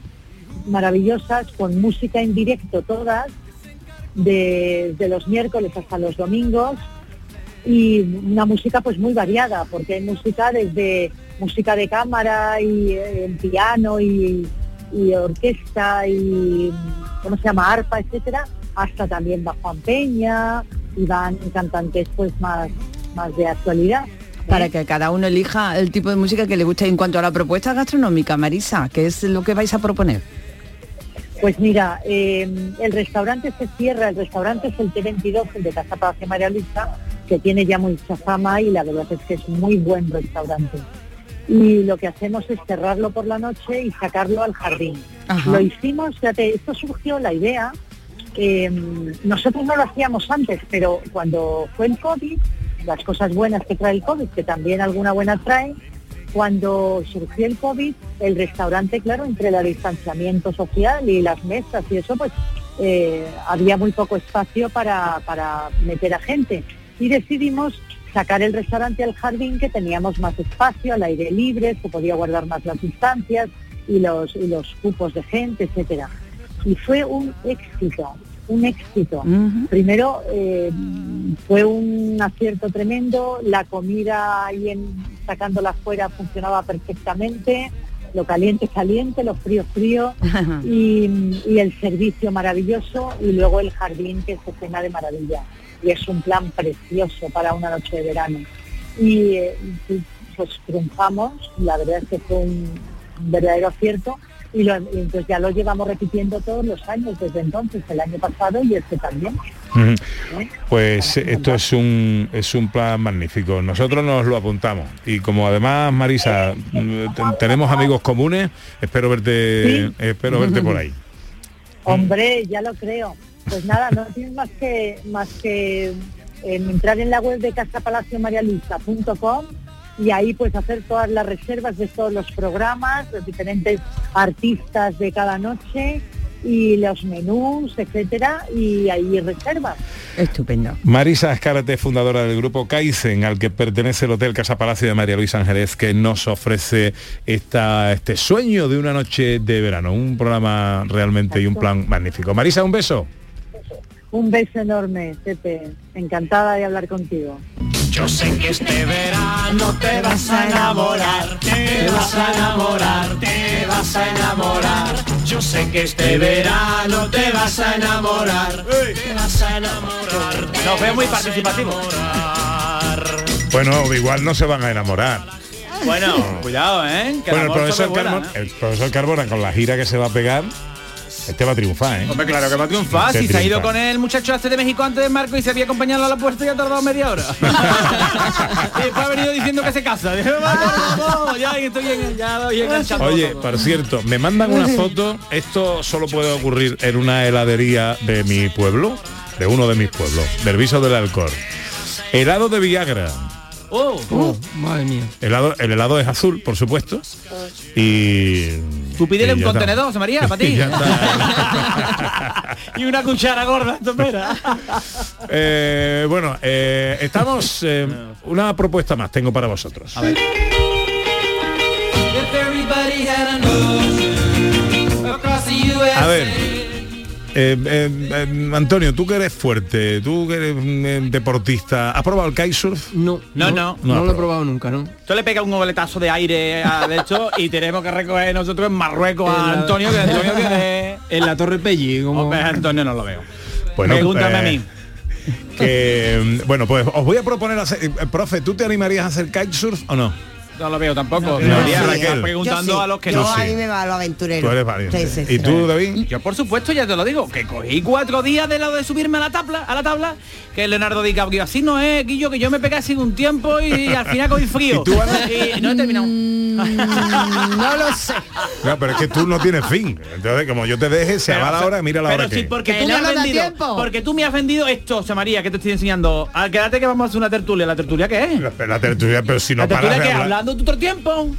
maravillosas con música en directo todas, de, de los miércoles hasta los domingos y una música pues muy variada, porque hay música desde música de cámara y eh, piano y, y orquesta y ¿cómo se llama? arpa, etcétera, hasta también va Juan Peña y van cantantes pues más, más de actualidad. Para que cada uno elija el tipo de música que le guste. En cuanto a la propuesta gastronómica, Marisa, ¿qué es lo que vais a proponer? Pues mira, eh, el restaurante se cierra, el restaurante es el T22, el de Casa Palacio María Luisa, que tiene ya mucha fama y la verdad es que es muy buen restaurante. Y lo que hacemos es cerrarlo por la noche y sacarlo al jardín. Ajá. Lo hicimos, fíjate, esto surgió la idea, eh, nosotros no lo hacíamos antes, pero cuando fue el COVID, las cosas buenas que trae el COVID, que también alguna buena trae, cuando surgió el COVID, el restaurante, claro, entre el distanciamiento social y las mesas y eso, pues eh, había muy poco espacio para, para meter a gente. Y decidimos sacar el restaurante al jardín, que teníamos más espacio, al aire libre, se podía guardar más las distancias y los, y los cupos de gente, etcétera. Y fue un éxito, un éxito. Primero, eh, fue un acierto tremendo, la comida ahí en, sacándola fuera funcionaba perfectamente, Lo caliente es caliente, lo frío frío y, y el servicio maravilloso y luego el jardín que se cena de maravilla. Y es un plan precioso para una noche de verano. Y eh, y, pues triunfamos, la verdad es que fue un verdadero acierto y, lo, entonces ya lo llevamos repitiendo todos los años desde entonces, el año pasado y este también. Ujú. Pues esto es un es un plan magnífico. Nosotros nos lo apuntamos y como además Marisa te- tenemos amigos comunes, espero verte espero verte por ahí. Hombre, ya lo creo. Pues nada, no tienes más que más que eh, entrar en la web de casapalaciomarialuisa.com y ahí pues hacer todas las reservas de todos los programas, los diferentes artistas de cada noche y los menús, etcétera, y ahí reservas. Estupendo. Marisa Escárate, fundadora del grupo Kaizen, al que pertenece el Hotel Casa Palacio de María Luisa Ángeles, que nos ofrece esta, este sueño de una noche de verano, un programa realmente y un plan magnífico. Marisa, un beso. Un beso enorme, Pepe. Encantada de hablar contigo. Yo sé que este verano te vas a enamorar, te vas a enamorar, te vas a enamorar. Yo sé que este verano te vas a enamorar, te vas a enamorar. Nos veo muy vas a participativo. Bueno, igual no se van a enamorar. Bueno, cuidado, ¿eh? Que Bueno, el profesor, Carmona, el profesor Carbona con la gira que se va a pegar, este va a triunfar, ¿eh? Hombre, claro que va a triunfar. Este Si se ha ido con el muchacho este de México antes de Marco y se había acompañado a la puerta y ha tardado media hora. y después ha venido diciendo que se casa. Ya estoy, Oye, todo. por cierto, me mandan una foto, esto solo puede ocurrir en una heladería de mi pueblo, de uno de mis pueblos, del Viso del Alcor. Helado de Viagra. Oh, madre mía. Helado, el helado es azul, por supuesto. Y. Tú pídele y un está. contenedor, José María, para ti. y una cuchara gorda, topera. Eh, bueno, eh, estamos. eh, una propuesta más tengo para vosotros. A ver. A ver. Eh, eh, eh, Antonio, tú que eres fuerte, tú que eres mm, eh, deportista, ¿has probado el kitesurf? No, No, no. No, No, lo he probado nunca, ¿no? Tú le pega un goletazo de aire a de hecho y tenemos que recoger nosotros en Marruecos a En la- Antonio, que Antonio que En la Torre Pelli, como... Antonio no lo veo. Bueno, Pregúntame a mí. Que, mm, bueno, pues os voy a proponer hacer, eh, profe, ¿tú te animarías a hacer kitesurf o no? No lo veo tampoco. No, preguntando Yo sí. a los que Yo no. a mí me va a lo aventurero. Tú eres valiente. Sí, sí, ¿Y tú, David? Yo por supuesto ya te lo digo, que cogí cuatro días de lo de subirme a la tabla, a la tabla, que Leonardo DiCaprio así no es, Guillo, que yo me pegué así un tiempo y al final cogí frío. ¿Y tú, Ana? Y no he terminado. no lo sé. No, pero es que tú no tienes fin. Entonces, como yo te deje, se Pero, va la hora, mira la pero hora sí, que. porque Que tú me has vendido, tiempo. porque tú me has vendido esto, María, que te estoy enseñando. Al quédate que vamos a hacer una tertulia. ¿La tertulia qué es? La, la tertulia, pero si no ¿La tertulia paras todo el tiempo?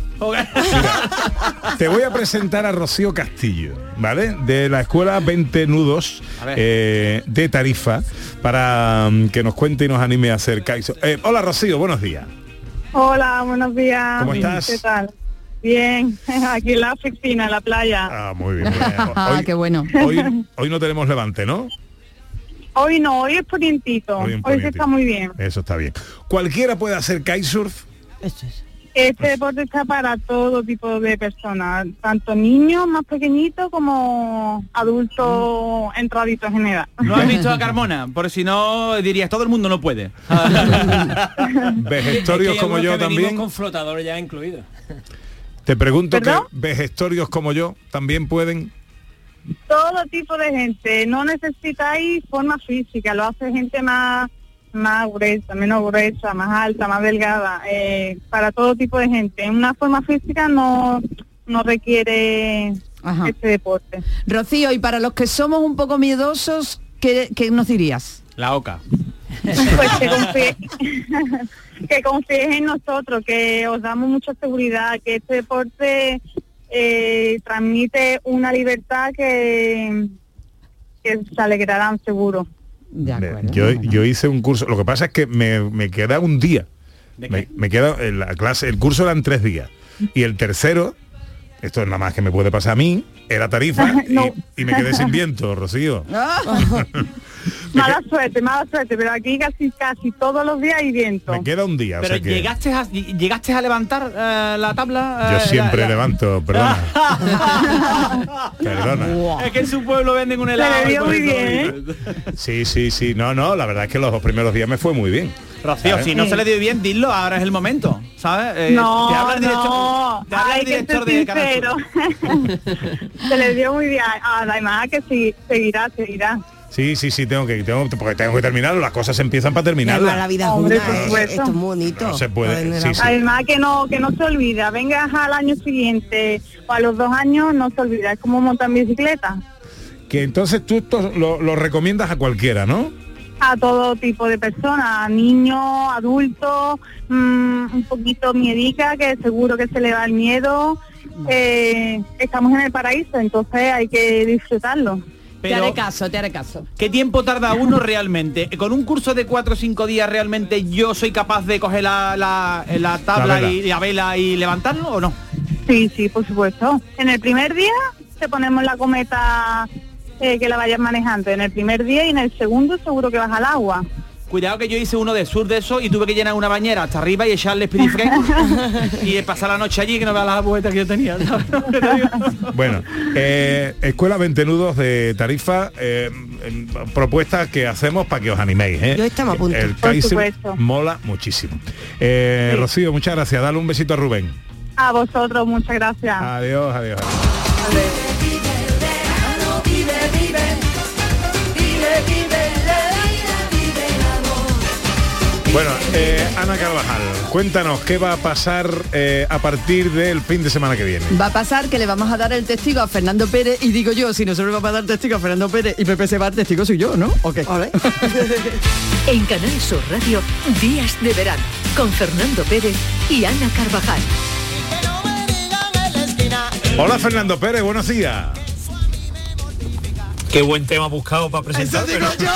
Te voy a presentar a Rocío Castillo, ¿vale? De la escuela 20 nudos eh, de Tarifa, para mm, que nos cuente y nos anime a hacer kaiso. Eh, hola Rocío, buenos días. Hola, buenos días. ¿Cómo estás? ¿Qué tal? Bien, aquí en la oficina, en la playa. Ah, muy bien. muy bien. Ah, Hoy, qué bueno. hoy, hoy no tenemos levante, ¿no? Hoy no, hoy es ponientito. Hoy Hoy, se está muy bien. Eso está bien. ¿Cualquiera puede hacer kitesurf? Eso es. Este deporte está para todo tipo de personas, tanto niños más pequeñitos como adultos entraditos en edad. No has visto a Carmona, por si no dirías todo el mundo no puede. Vegestorios como yo también. con flotador ya incluido. Te pregunto que ¿Perdón? vegestorios como yo también pueden. Todo tipo de gente, no necesitáis forma física, lo hace gente más más gruesa, menos gruesa, más alta, más delgada, eh, para todo tipo de gente. Una forma física no, no requiere Ajá. este deporte. Rocío, y para los que somos un poco miedosos, ¿qué, qué nos dirías? La oca. Pues que confíe- que confíes en nosotros, que os damos mucha seguridad, que este deporte eh, transmite una libertad que, que se alegrarán seguro. De acuerdo. Yo, yo hice un curso. Lo que pasa es que me, me queda un día. Me, me queda en la clase. El curso eran tres días. Y el tercero, esto es nada más que me puede pasar a mí, era tarifa No. y, me quedé sin viento, Rocío. Mala suerte, mala suerte, pero aquí casi casi todos los días hay viento. Me queda un día, o Pero sea que llegaste a llegaste a levantar eh, la tabla. yo eh, siempre la- la- levanto, perdona. Perdona. Es que en su pueblo venden un helado. y por eso- Sí, sí, sí. No, no, la verdad es que los primeros días me fue muy bien. Rocío, ¿Sabes? si no se le dio bien, dilo, ahora es el momento, ¿sabes? Eh, no, te habla el director, no, te habla el hay que director ser de Canal. Se le dio muy bien. Además que sí, seguirá, seguirá. Sí, sí, sí, tengo que, tengo, porque tengo que terminarlo. Las cosas empiezan para terminarlas. la vida Hombre, junta, por supuesto. esto es muy bonito. No se puede, Joder, sí, sí. Además que no que no se olvida, vengas al año siguiente o a los dos años, no se olvida, es como montar en bicicleta. Que entonces tú esto lo, lo recomiendas a cualquiera, ¿no? A todo tipo de personas, niños, adultos, mm, un poquito miedica, que seguro que se le va el miedo. Eh, estamos en el paraíso, entonces hay que disfrutarlo. Te haré caso, te haré caso. ¿Qué tiempo tarda uno realmente? Con un curso de cuatro o cinco días realmente yo soy capaz de coger la, la, la tabla y la vela y levantarlo o no? Sí, sí, por supuesto. En el primer día te ponemos la cometa eh, que la vayas manejando. En el primer día y en el segundo seguro que vas al agua. Cuidado que yo hice uno de sur de eso y tuve que llenar una bañera hasta arriba y echarle spirit y pasar la noche allí que no veas las vueltas que yo tenía. Bueno, eh, Escuela 20 Nudos de Tarifa, eh, en- propuesta que hacemos para que os animéis. ¿eh? Yo estamos a punto. El Por Kaiser supuesto. mola muchísimo. Eh, Rocío, muchas gracias. Dale un besito a Rubén. A vosotros, muchas gracias. Adiós, adiós. adiós. Bueno, eh, Ana Carvajal, cuéntanos qué va a pasar eh, a partir del fin de semana que viene. Va a pasar que le vamos a dar el testigo a Fernando Pérez y digo yo, si nosotros le vamos a dar testigo a Fernando Pérez y Pepe se va, el testigo soy yo, ¿no? ¿O qué? En Canal Sur Radio, Días de Verano, con Fernando Pérez y Ana Carvajal. Hola Fernando Pérez, buenos días. Qué buen tema buscado para presentar. Eso digo yo,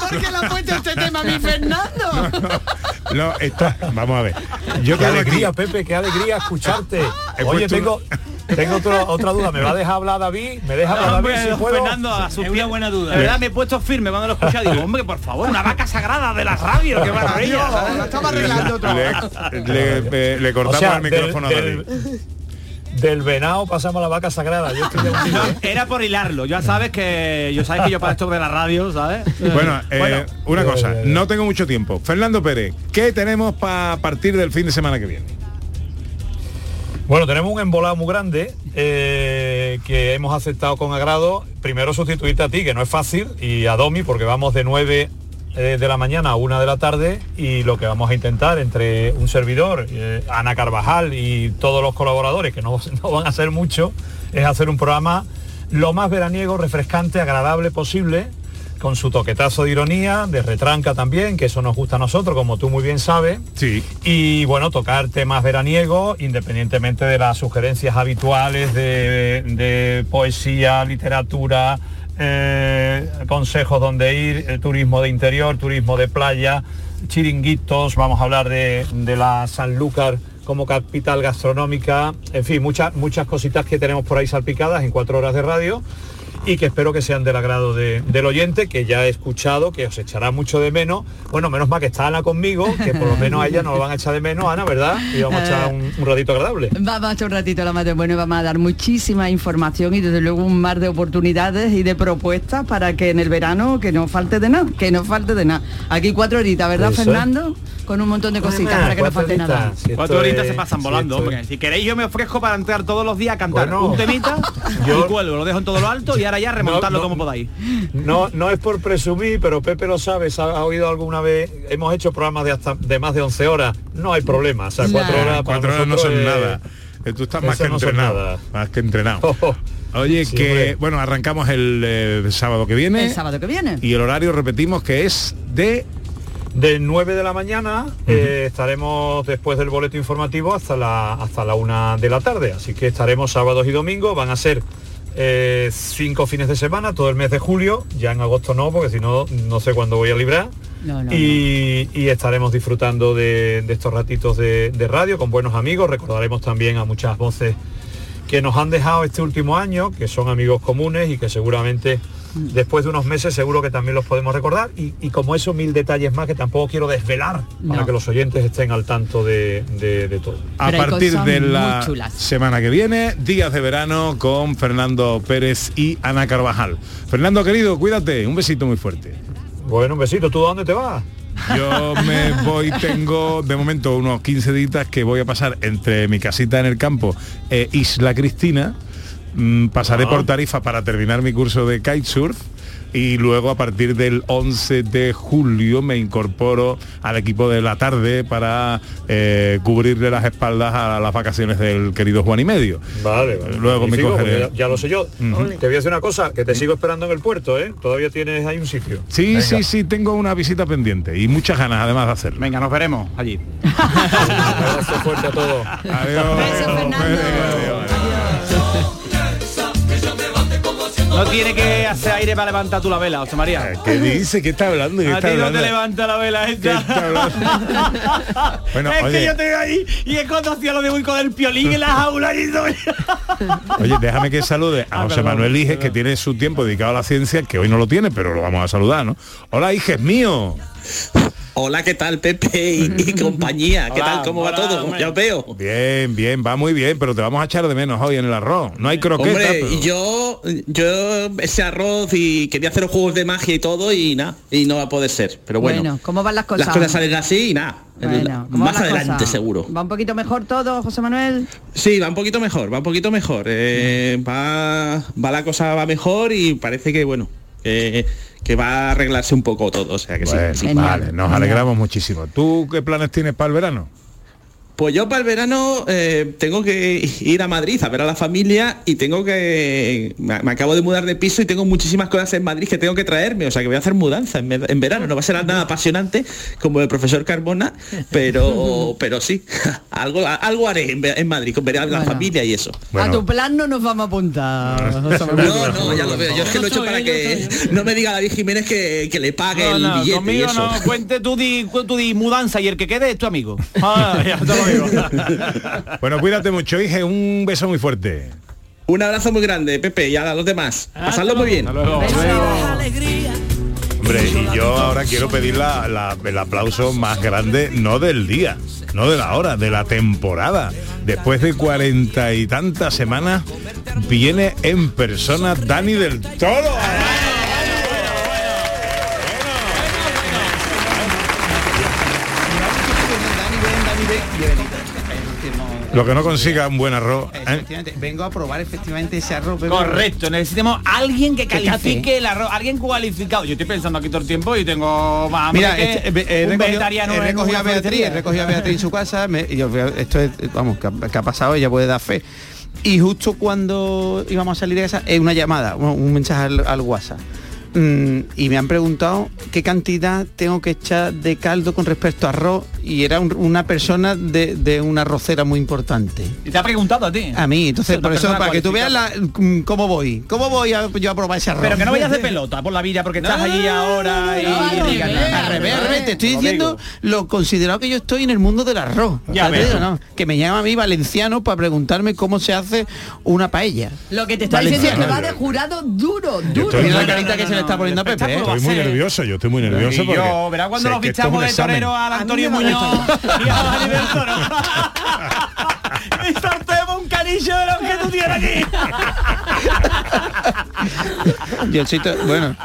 porque le ha puesto este tema a mi Fernando. No, está, vamos a ver. Yo qué alegría, aquí- Pepe, qué alegría escucharte. He Oye, tengo, tengo otro- otra duda. ¿Me va a dejar hablar David? ¿Me deja hablar Hombre, David si puedo? Fernando, a sus pies, buena duda. De verdad me he puesto firme cuando lo he escuchado. Digo, hombre, por favor, una vaca sagrada de las radios, qué maravilla. Lo estaba arreglando todo. Le, le- le cortamos O sea, el micrófono del- a David. del- Del venado pasamos a la vaca sagrada. Yo estoy. Era por hilarlo. Ya sabes que yo sabes que yo para esto de la radio, ¿sabes? Bueno, eh, una cosa, no tengo mucho tiempo. Fernando Pérez, ¿qué tenemos para partir del fin de semana que viene? Bueno, tenemos un embolado muy grande eh, que hemos aceptado con agrado. Primero sustituirte a ti, que no es fácil, y a Domi, porque vamos de 9 eh, de la mañana a 1 de la tarde y lo que vamos a intentar entre un servidor, eh, Ana Carvajal y todos los colaboradores, que no, no van a ser mucho, es hacer un programa lo más veraniego, refrescante, agradable posible, con su toquetazo de ironía, de retranca también, que eso nos gusta a nosotros, como tú muy bien sabes. Sí. Y bueno, tocar temas veraniegos, independientemente de las sugerencias habituales de, de poesía, literatura, eh, consejos donde ir, turismo de interior, turismo de playa, chiringuitos, vamos a hablar de, de la Sanlúcar como capital gastronómica, en fin, muchas, muchas cositas que tenemos por ahí salpicadas en cuatro horas de radio y que espero que sean del agrado de- del oyente, que ya he escuchado, que os echará mucho de menos. Bueno, menos mal que está Ana conmigo, que por lo menos a ella no lo van a echar de menos, Ana, ¿verdad? Y vamos a echar un, un ratito agradable. Vamos a echar un ratito la de bueno y vamos a dar muchísima información y desde luego un mar de oportunidades y de propuestas para que en el verano que no falte de nada, que no falte de nada. Aquí cuatro horitas, ¿verdad, Eso es. Fernando? Con un montón de cositas para que no falte nada. Cuatro horitas se pasan volando, hombre. Si queréis yo me ofrezco para entrar todos los días a cantar Bueno, un temita yo- y cuelgo, lo dejo en todo lo alto y ahora ya remontarlo No, no, como podáis. No, no es por presumir, pero Pepe lo sabe, ¿ha ha oído alguna vez? Hemos hecho programas de hasta de más de 11 horas, no hay problema, o sea, cuatro horas para Cuatro horas no son es- nada. Tú estás más que no entrenado. nada. Más que entrenado. Oye, Sí, que hombre. bueno, arrancamos el eh, sábado que viene. El sábado que viene. Y el horario repetimos que es de De 9 de la mañana eh, estaremos después del boleto informativo hasta la hasta la una de la tarde. Así que estaremos sábados y domingos. Van a ser eh, cinco fines de semana, todo el mes de julio. Ya en agosto no, porque si no, no sé cuándo voy a librar. No, no, y, y estaremos disfrutando de, de estos ratitos de, de radio con buenos amigos. Recordaremos también a muchas voces que nos han dejado este último año, que son amigos comunes y que seguramente después de unos meses seguro que también los podemos recordar y, y como esos mil detalles más que tampoco quiero desvelar para No. que los oyentes estén al tanto de, de- de todo. A partir de la semana que viene, días de verano con Fernando Pérez y Ana Carvajal. Fernando querido, cuídate, un besito muy fuerte. Bueno, un besito, ¿tú a dónde te vas? Yo me voy, tengo de momento unos 15 días que voy a pasar entre mi casita en el campo e Isla Cristina. Mm, pasaré Ah. por Tarifa para terminar mi curso de kitesurf y luego a partir del 11 de julio me incorporo al equipo de la tarde para eh, cubrirle las espaldas a las vacaciones del querido Juan y medio. Vale, vale. Luego me cogeré. Ya, ya lo sé yo. Te voy a decir una cosa, que te sigo esperando en el puerto, ¿eh? Todavía tienes ahí un sitio. Sí, Venga. sí, sí, tengo una visita pendiente y muchas ganas además de hacerlo. Venga, nos veremos allí. Un abrazo fuerte a todos. No tiene que hacer aire para levantar tú la vela, José María. Eh, ¿Qué dice? ¿Qué está hablando? ¿Qué A está ti no te levanta la vela esta. Bueno, es oye. que yo te veo ahí y es cuando hacía lo de muy con el piolín en la jaula y todo. Oye, déjame que salude a Ah, José perdón, Manuel Iges, que tiene su tiempo dedicado a la ciencia, que hoy no lo tiene, pero lo vamos a saludar, ¿no? Hola, Iges mío. Hola, ¿qué tal, Pepe y, y compañía? ¿Qué Hola, tal? ¿Cómo hola, va todo? hombre. Ya os veo. Bien, bien, va muy bien, pero te vamos a echar de menos hoy en el arroz. No hay croqueta, Hombre, pero- yo, yo ese arroz y quería hacer juegos de magia y todo y nada, y no va a poder ser. Pero bueno, Bueno, ¿cómo van las cosas? las cosas salen así y nada. Bueno, ¿cómo más adelante seguro. ¿Va un poquito mejor todo, José Manuel? Sí, va un poquito mejor, va un poquito mejor. Eh, va, va la cosa va mejor y parece que bueno, que, que va a arreglarse un poco todo. O sea que sí, Bueno, sí. vale, nos alegramos muchísimo. ¿Tú qué planes tienes para el verano? Pues yo para el verano eh, tengo que ir a Madrid a ver a la familia y tengo que... Me, acabo de mudar de piso y tengo muchísimas cosas en Madrid que tengo que traerme, o sea que voy a hacer mudanza en, ver- en verano. No va a ser nada apasionante como el profesor Carbona, pero pero sí, algo, algo haré en, Madrid, con ver a la Bueno. familia y eso. A tu plan no nos vamos a apuntar. No, no, ya lo veo. Yo es que lo he hecho para que no me diga David Jiménez que, que le pague No, el no, billete y conmigo eso. no, cuente tú di, tú di mudanza y el que quede es tu amigo. Ah, ya. Bueno, cuídate mucho, Iges, un beso muy fuerte. Un abrazo muy grande, Pepe, y a los demás. Pasadlo muy bien. Hombre, y yo ahora quiero pedir la- la- el aplauso más grande, no del día, no de la hora, de la temporada. Después de cuarenta y tantas semanas, viene en persona Dani del Toro. Lo que no consiga un buen arroz. ¿eh? Efectivamente, vengo a probar efectivamente ese arroz. Pepe. Correcto, necesitamos alguien que Que califique el arroz, alguien cualificado. Yo estoy pensando aquí todo el tiempo y tengo más Mira, que este, eh, he un recogido, vegetariano he en recogido una a Beatriz, recogido a Beatriz en su casa, me- y yo, esto es, vamos, que ha, que ha pasado, ella puede dar fe. Y justo cuando íbamos a salir de casa, es una llamada, un, un mensaje al, al WhatsApp. Mm, y me han preguntado qué cantidad tengo que echar de caldo con respecto a arroz y era un- una persona de, de una arrocera muy importante. Y te ha preguntado a ti. A mí, entonces, por eso, para que tú veas la, mm, cómo voy, cómo voy a, yo a probar ese arroz. Pero que no vayas de pelota por la vida porque estás allí ahora y digas nada. Al revés, al revés, te estoy diciendo lo considerado que yo estoy en el mundo del arroz. Que me llama a mí valenciano para preguntarme cómo se hace una paella. Lo que te está diciendo es que va de jurado duro, duro. estoy Mira la muy- carita que se le está poniendo a Pepe. ¿eh? Estoy muy nervioso, yo estoy muy nervioso Y porque yo, verá cuando nos fichamos de torero al Antonio Muñoz y a Dani del Toro. y sorteamos un canillo de los que tú tienes aquí. Y el sitio, bueno,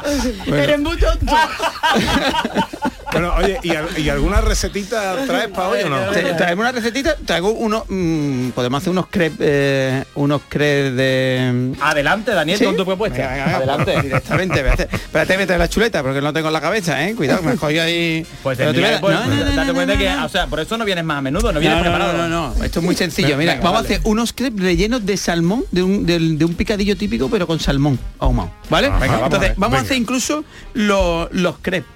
bueno. Eres muy tonto. Bueno, oye, ¿y, al- y alguna recetita traes para hoy o no? Traemos una recetita, traigo unos, mm, podemos hacer unos crepes, eh, unos crepes de... Adelante, Daniel, ¿Sí? con tu propuesta. Venga, venga, Adelante. Directamente, voy a hacer- espérate, me trae la chuleta porque no tengo en la cabeza, eh. Cuidado, me cogió ahí. Pues Pero te voy a- tendría- pues, no, no, no, date cuenta que, o sea, por eso no vienes más a menudo, no vienes preparado. No, no, no, esto es muy sencillo. Venga, Mira, vamos vale. a hacer unos crepes rellenos de salmón, de un, de un picadillo típico, pero con salmón ahumado. ¿Vale? Ajá, venga, vamos a Entonces, vamos a hacer incluso los, los crepes.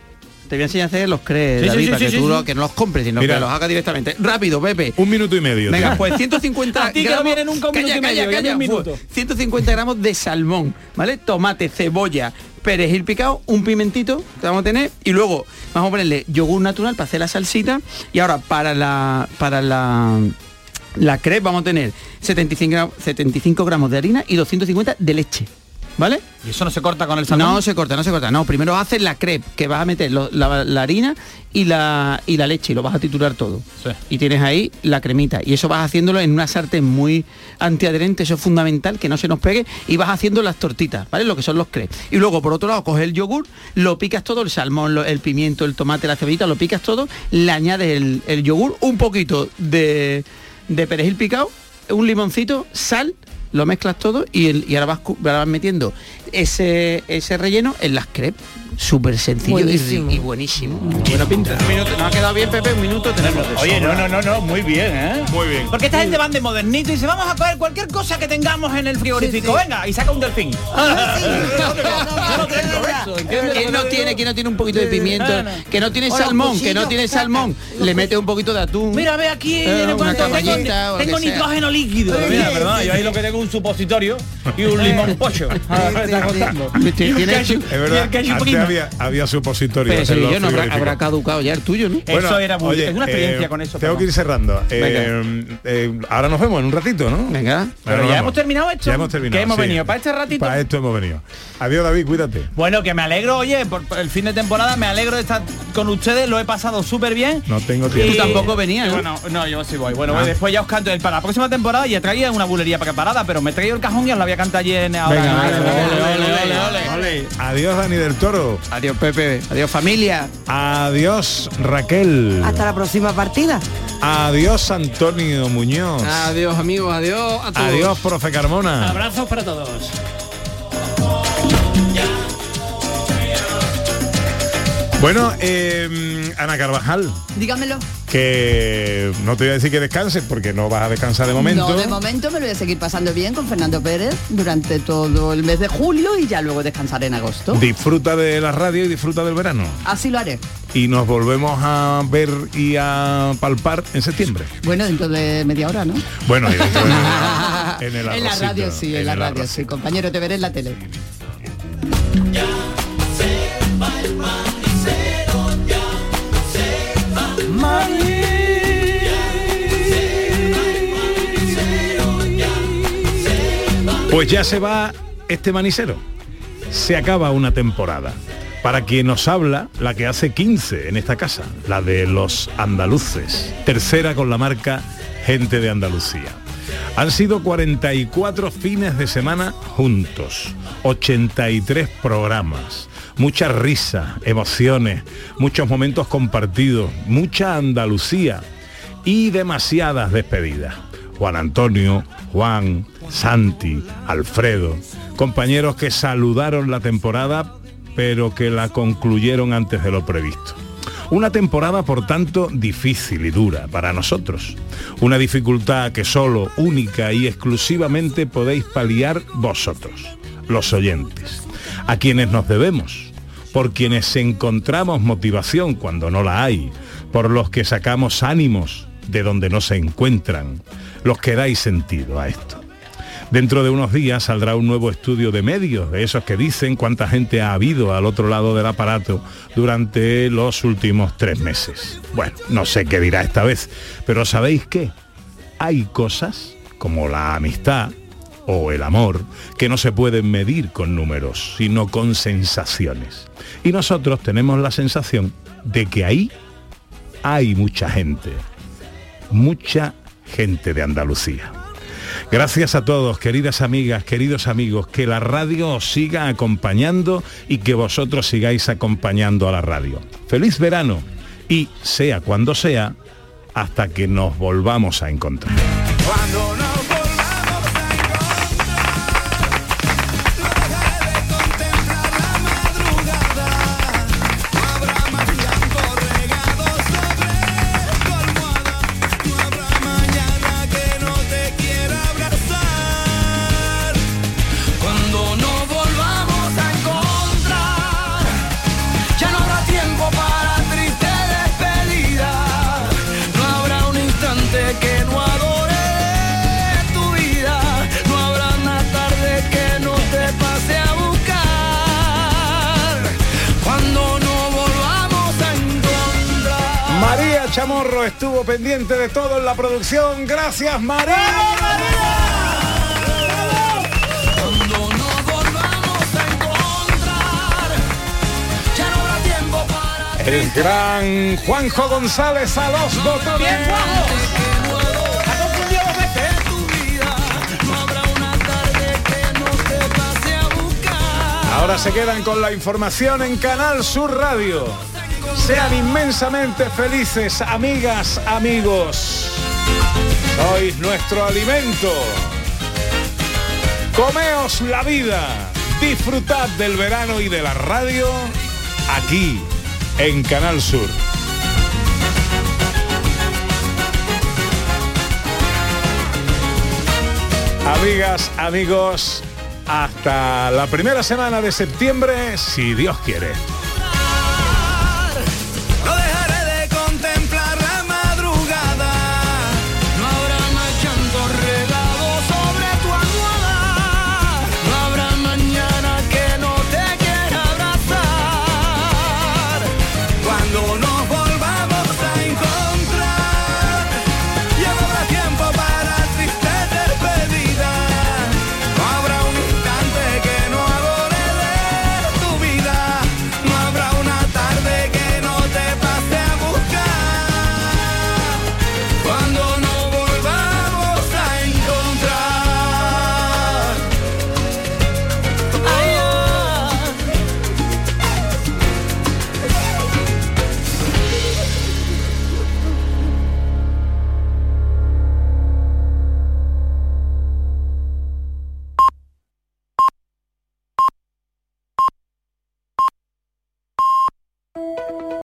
Te voy a enseñar a hacer los crepes, Sí, David, sí, para sí, que tú lo- que no los compres, sino Mira. que los hagas directamente. Rápido, Pepe. Un minuto y medio. Venga, tío. pues 150 A ti que no gramos. viene nunca un Calla, minuto y calla, medio, ya calla, ni un fu- minuto. 150 gramos de salmón, ¿vale? Tomate, cebolla, perejil picado, un pimentito que vamos a tener y luego vamos a ponerle yogur natural para hacer la salsita y ahora para la para la la crepe vamos a tener 75 gramos, 75 gramos de harina y 250 de leche. ¿Vale? ¿Y eso no se corta con el salmón? No se corta, no se corta. No, primero haces la crepe, que vas a meter lo- la, la harina y la, y la leche y lo vas a titular todo. Y tienes ahí la cremita. Y eso vas haciéndolo en una sartén muy antiadherente, eso es fundamental, que no se nos pegue. Y vas haciendo las tortitas, ¿vale? Lo que son los crepes. Y luego, por otro lado, coges el yogur, lo picas todo, el salmón, lo- el pimiento, el tomate, la cebollita, lo picas todo, le añades el, el yogur, un poquito de, de perejil picado, un limoncito, sal, lo mezclas todo y, el- ahora vas metiendo ese, ese relleno en las crepes. Súper sencillo y Buenísimo. y, buenísimo. Bueno, pinta. Un minuto, ¿No ha quedado bien, Pepe? Un minuto tenemos de Oye, no, no, no, no, muy bien, ¿eh? Muy bien. Porque esta gente van de modernito y se vamos a coger cualquier cosa que tengamos en el frigorífico. Venga, y saca un delfín. ¿Quién no tiene, quién no tiene un poquito de pimiento? Que no tiene salmón, que no tiene salmón. Le mete un poquito de atún. Mira, ve aquí, Eh, tengo, nitrógeno líquido. Mira, sí, yo ahí lo que tengo es un supositorio y un limón pocho. Tiene- Y y había, había supositorio. Pero yo no habrá, caducado ya el tuyo, ¿no? Eso era muy- oye, es una experiencia eh, con eso, Tengo pero que ir cerrando. Eh, eh, ahora nos vemos en un ratito, ¿no? Venga. Pero ya vemos. hemos terminado esto. Ya hemos terminado. ¿Qué hemos sí. venido? ¿Para este ratito? Para esto hemos venido. Adiós, David, cuídate. Bueno, que me alegro, oye, por, por el fin de temporada, me alegro de estar con ustedes, lo he pasado súper bien. No tengo Y- tiempo. Tú tampoco venías, y ¿no? Bueno, no, yo sí voy. Bueno, Ah. después ya os canto el para la próxima temporada ya traía una bulería preparada, pero me he traído el cajón y os la voy a cantar allí en ahora. Venga. Adiós, Dani del Toro. Adiós, Pepe. Adiós, familia. Adiós, Raquel. Hasta la próxima partida. Adiós, Antonio Muñoz. Adiós, amigos. Adiós a todos. Adiós, profe Carmona. Abrazos para todos. Bueno, eh, Ana Carvajal, Dígamelo. Que no te voy a decir que descanses porque no vas a descansar de momento. No, de momento me lo voy a seguir pasando bien con Fernando Pérez durante todo el mes de julio y ya luego descansaré en agosto. Disfruta de la radio y disfruta del verano. Así lo haré. Y nos volvemos a ver y a palpar en septiembre. Bueno, dentro de media hora, ¿no? Bueno, de- en el en la radio sí, en, la radio sí. Compañero, te veré en la tele. Pues ya se va este manicero. Se acaba una temporada. Para quien nos habla, la que hace 15 en esta casa, la de los andaluces. Tercera con la marca Gente de Andalucía. Han sido 44 fines de semana juntos, 83 programas, mucha risa, emociones, muchos momentos compartidos, mucha Andalucía y demasiadas despedidas. Juan Antonio, Juan, Santi, Alfredo, compañeros que saludaron la temporada pero que la concluyeron antes de lo previsto. Una temporada, por tanto, difícil y dura para nosotros. Una dificultad que solo, única y exclusivamente podéis paliar vosotros, los oyentes, a quienes nos debemos, por quienes encontramos motivación cuando no la hay, por los que sacamos ánimos de donde no se encuentran, los que dais sentido a esto. Dentro de unos días saldrá un nuevo estudio de medios, de esos que dicen cuánta gente ha habido al otro lado del aparato durante los últimos tres meses. Bueno, no sé qué dirá esta vez, pero ¿sabéis qué? Hay cosas, como la amistad o el amor, que no se pueden medir con números, sino con sensaciones. Y nosotros tenemos la sensación de que ahí hay mucha gente, mucha gente de Andalucía. Gracias a todos, queridas amigas, queridos amigos, que la radio os siga acompañando y que vosotros sigáis acompañando a la radio. Feliz verano y sea cuando sea, hasta que nos volvamos a encontrar. pendiente de todo en la producción. Gracias, María. El gran Juanjo González a los botones. Bien, Ahora se quedan con la información en Canal Sur Radio. Sean inmensamente felices, amigas, amigos. Sois nuestro alimento. Comeos la vida. Disfrutad del verano y de la radio aquí en Canal Sur. Amigas, amigos, hasta la primera semana de septiembre, si Dios quiere.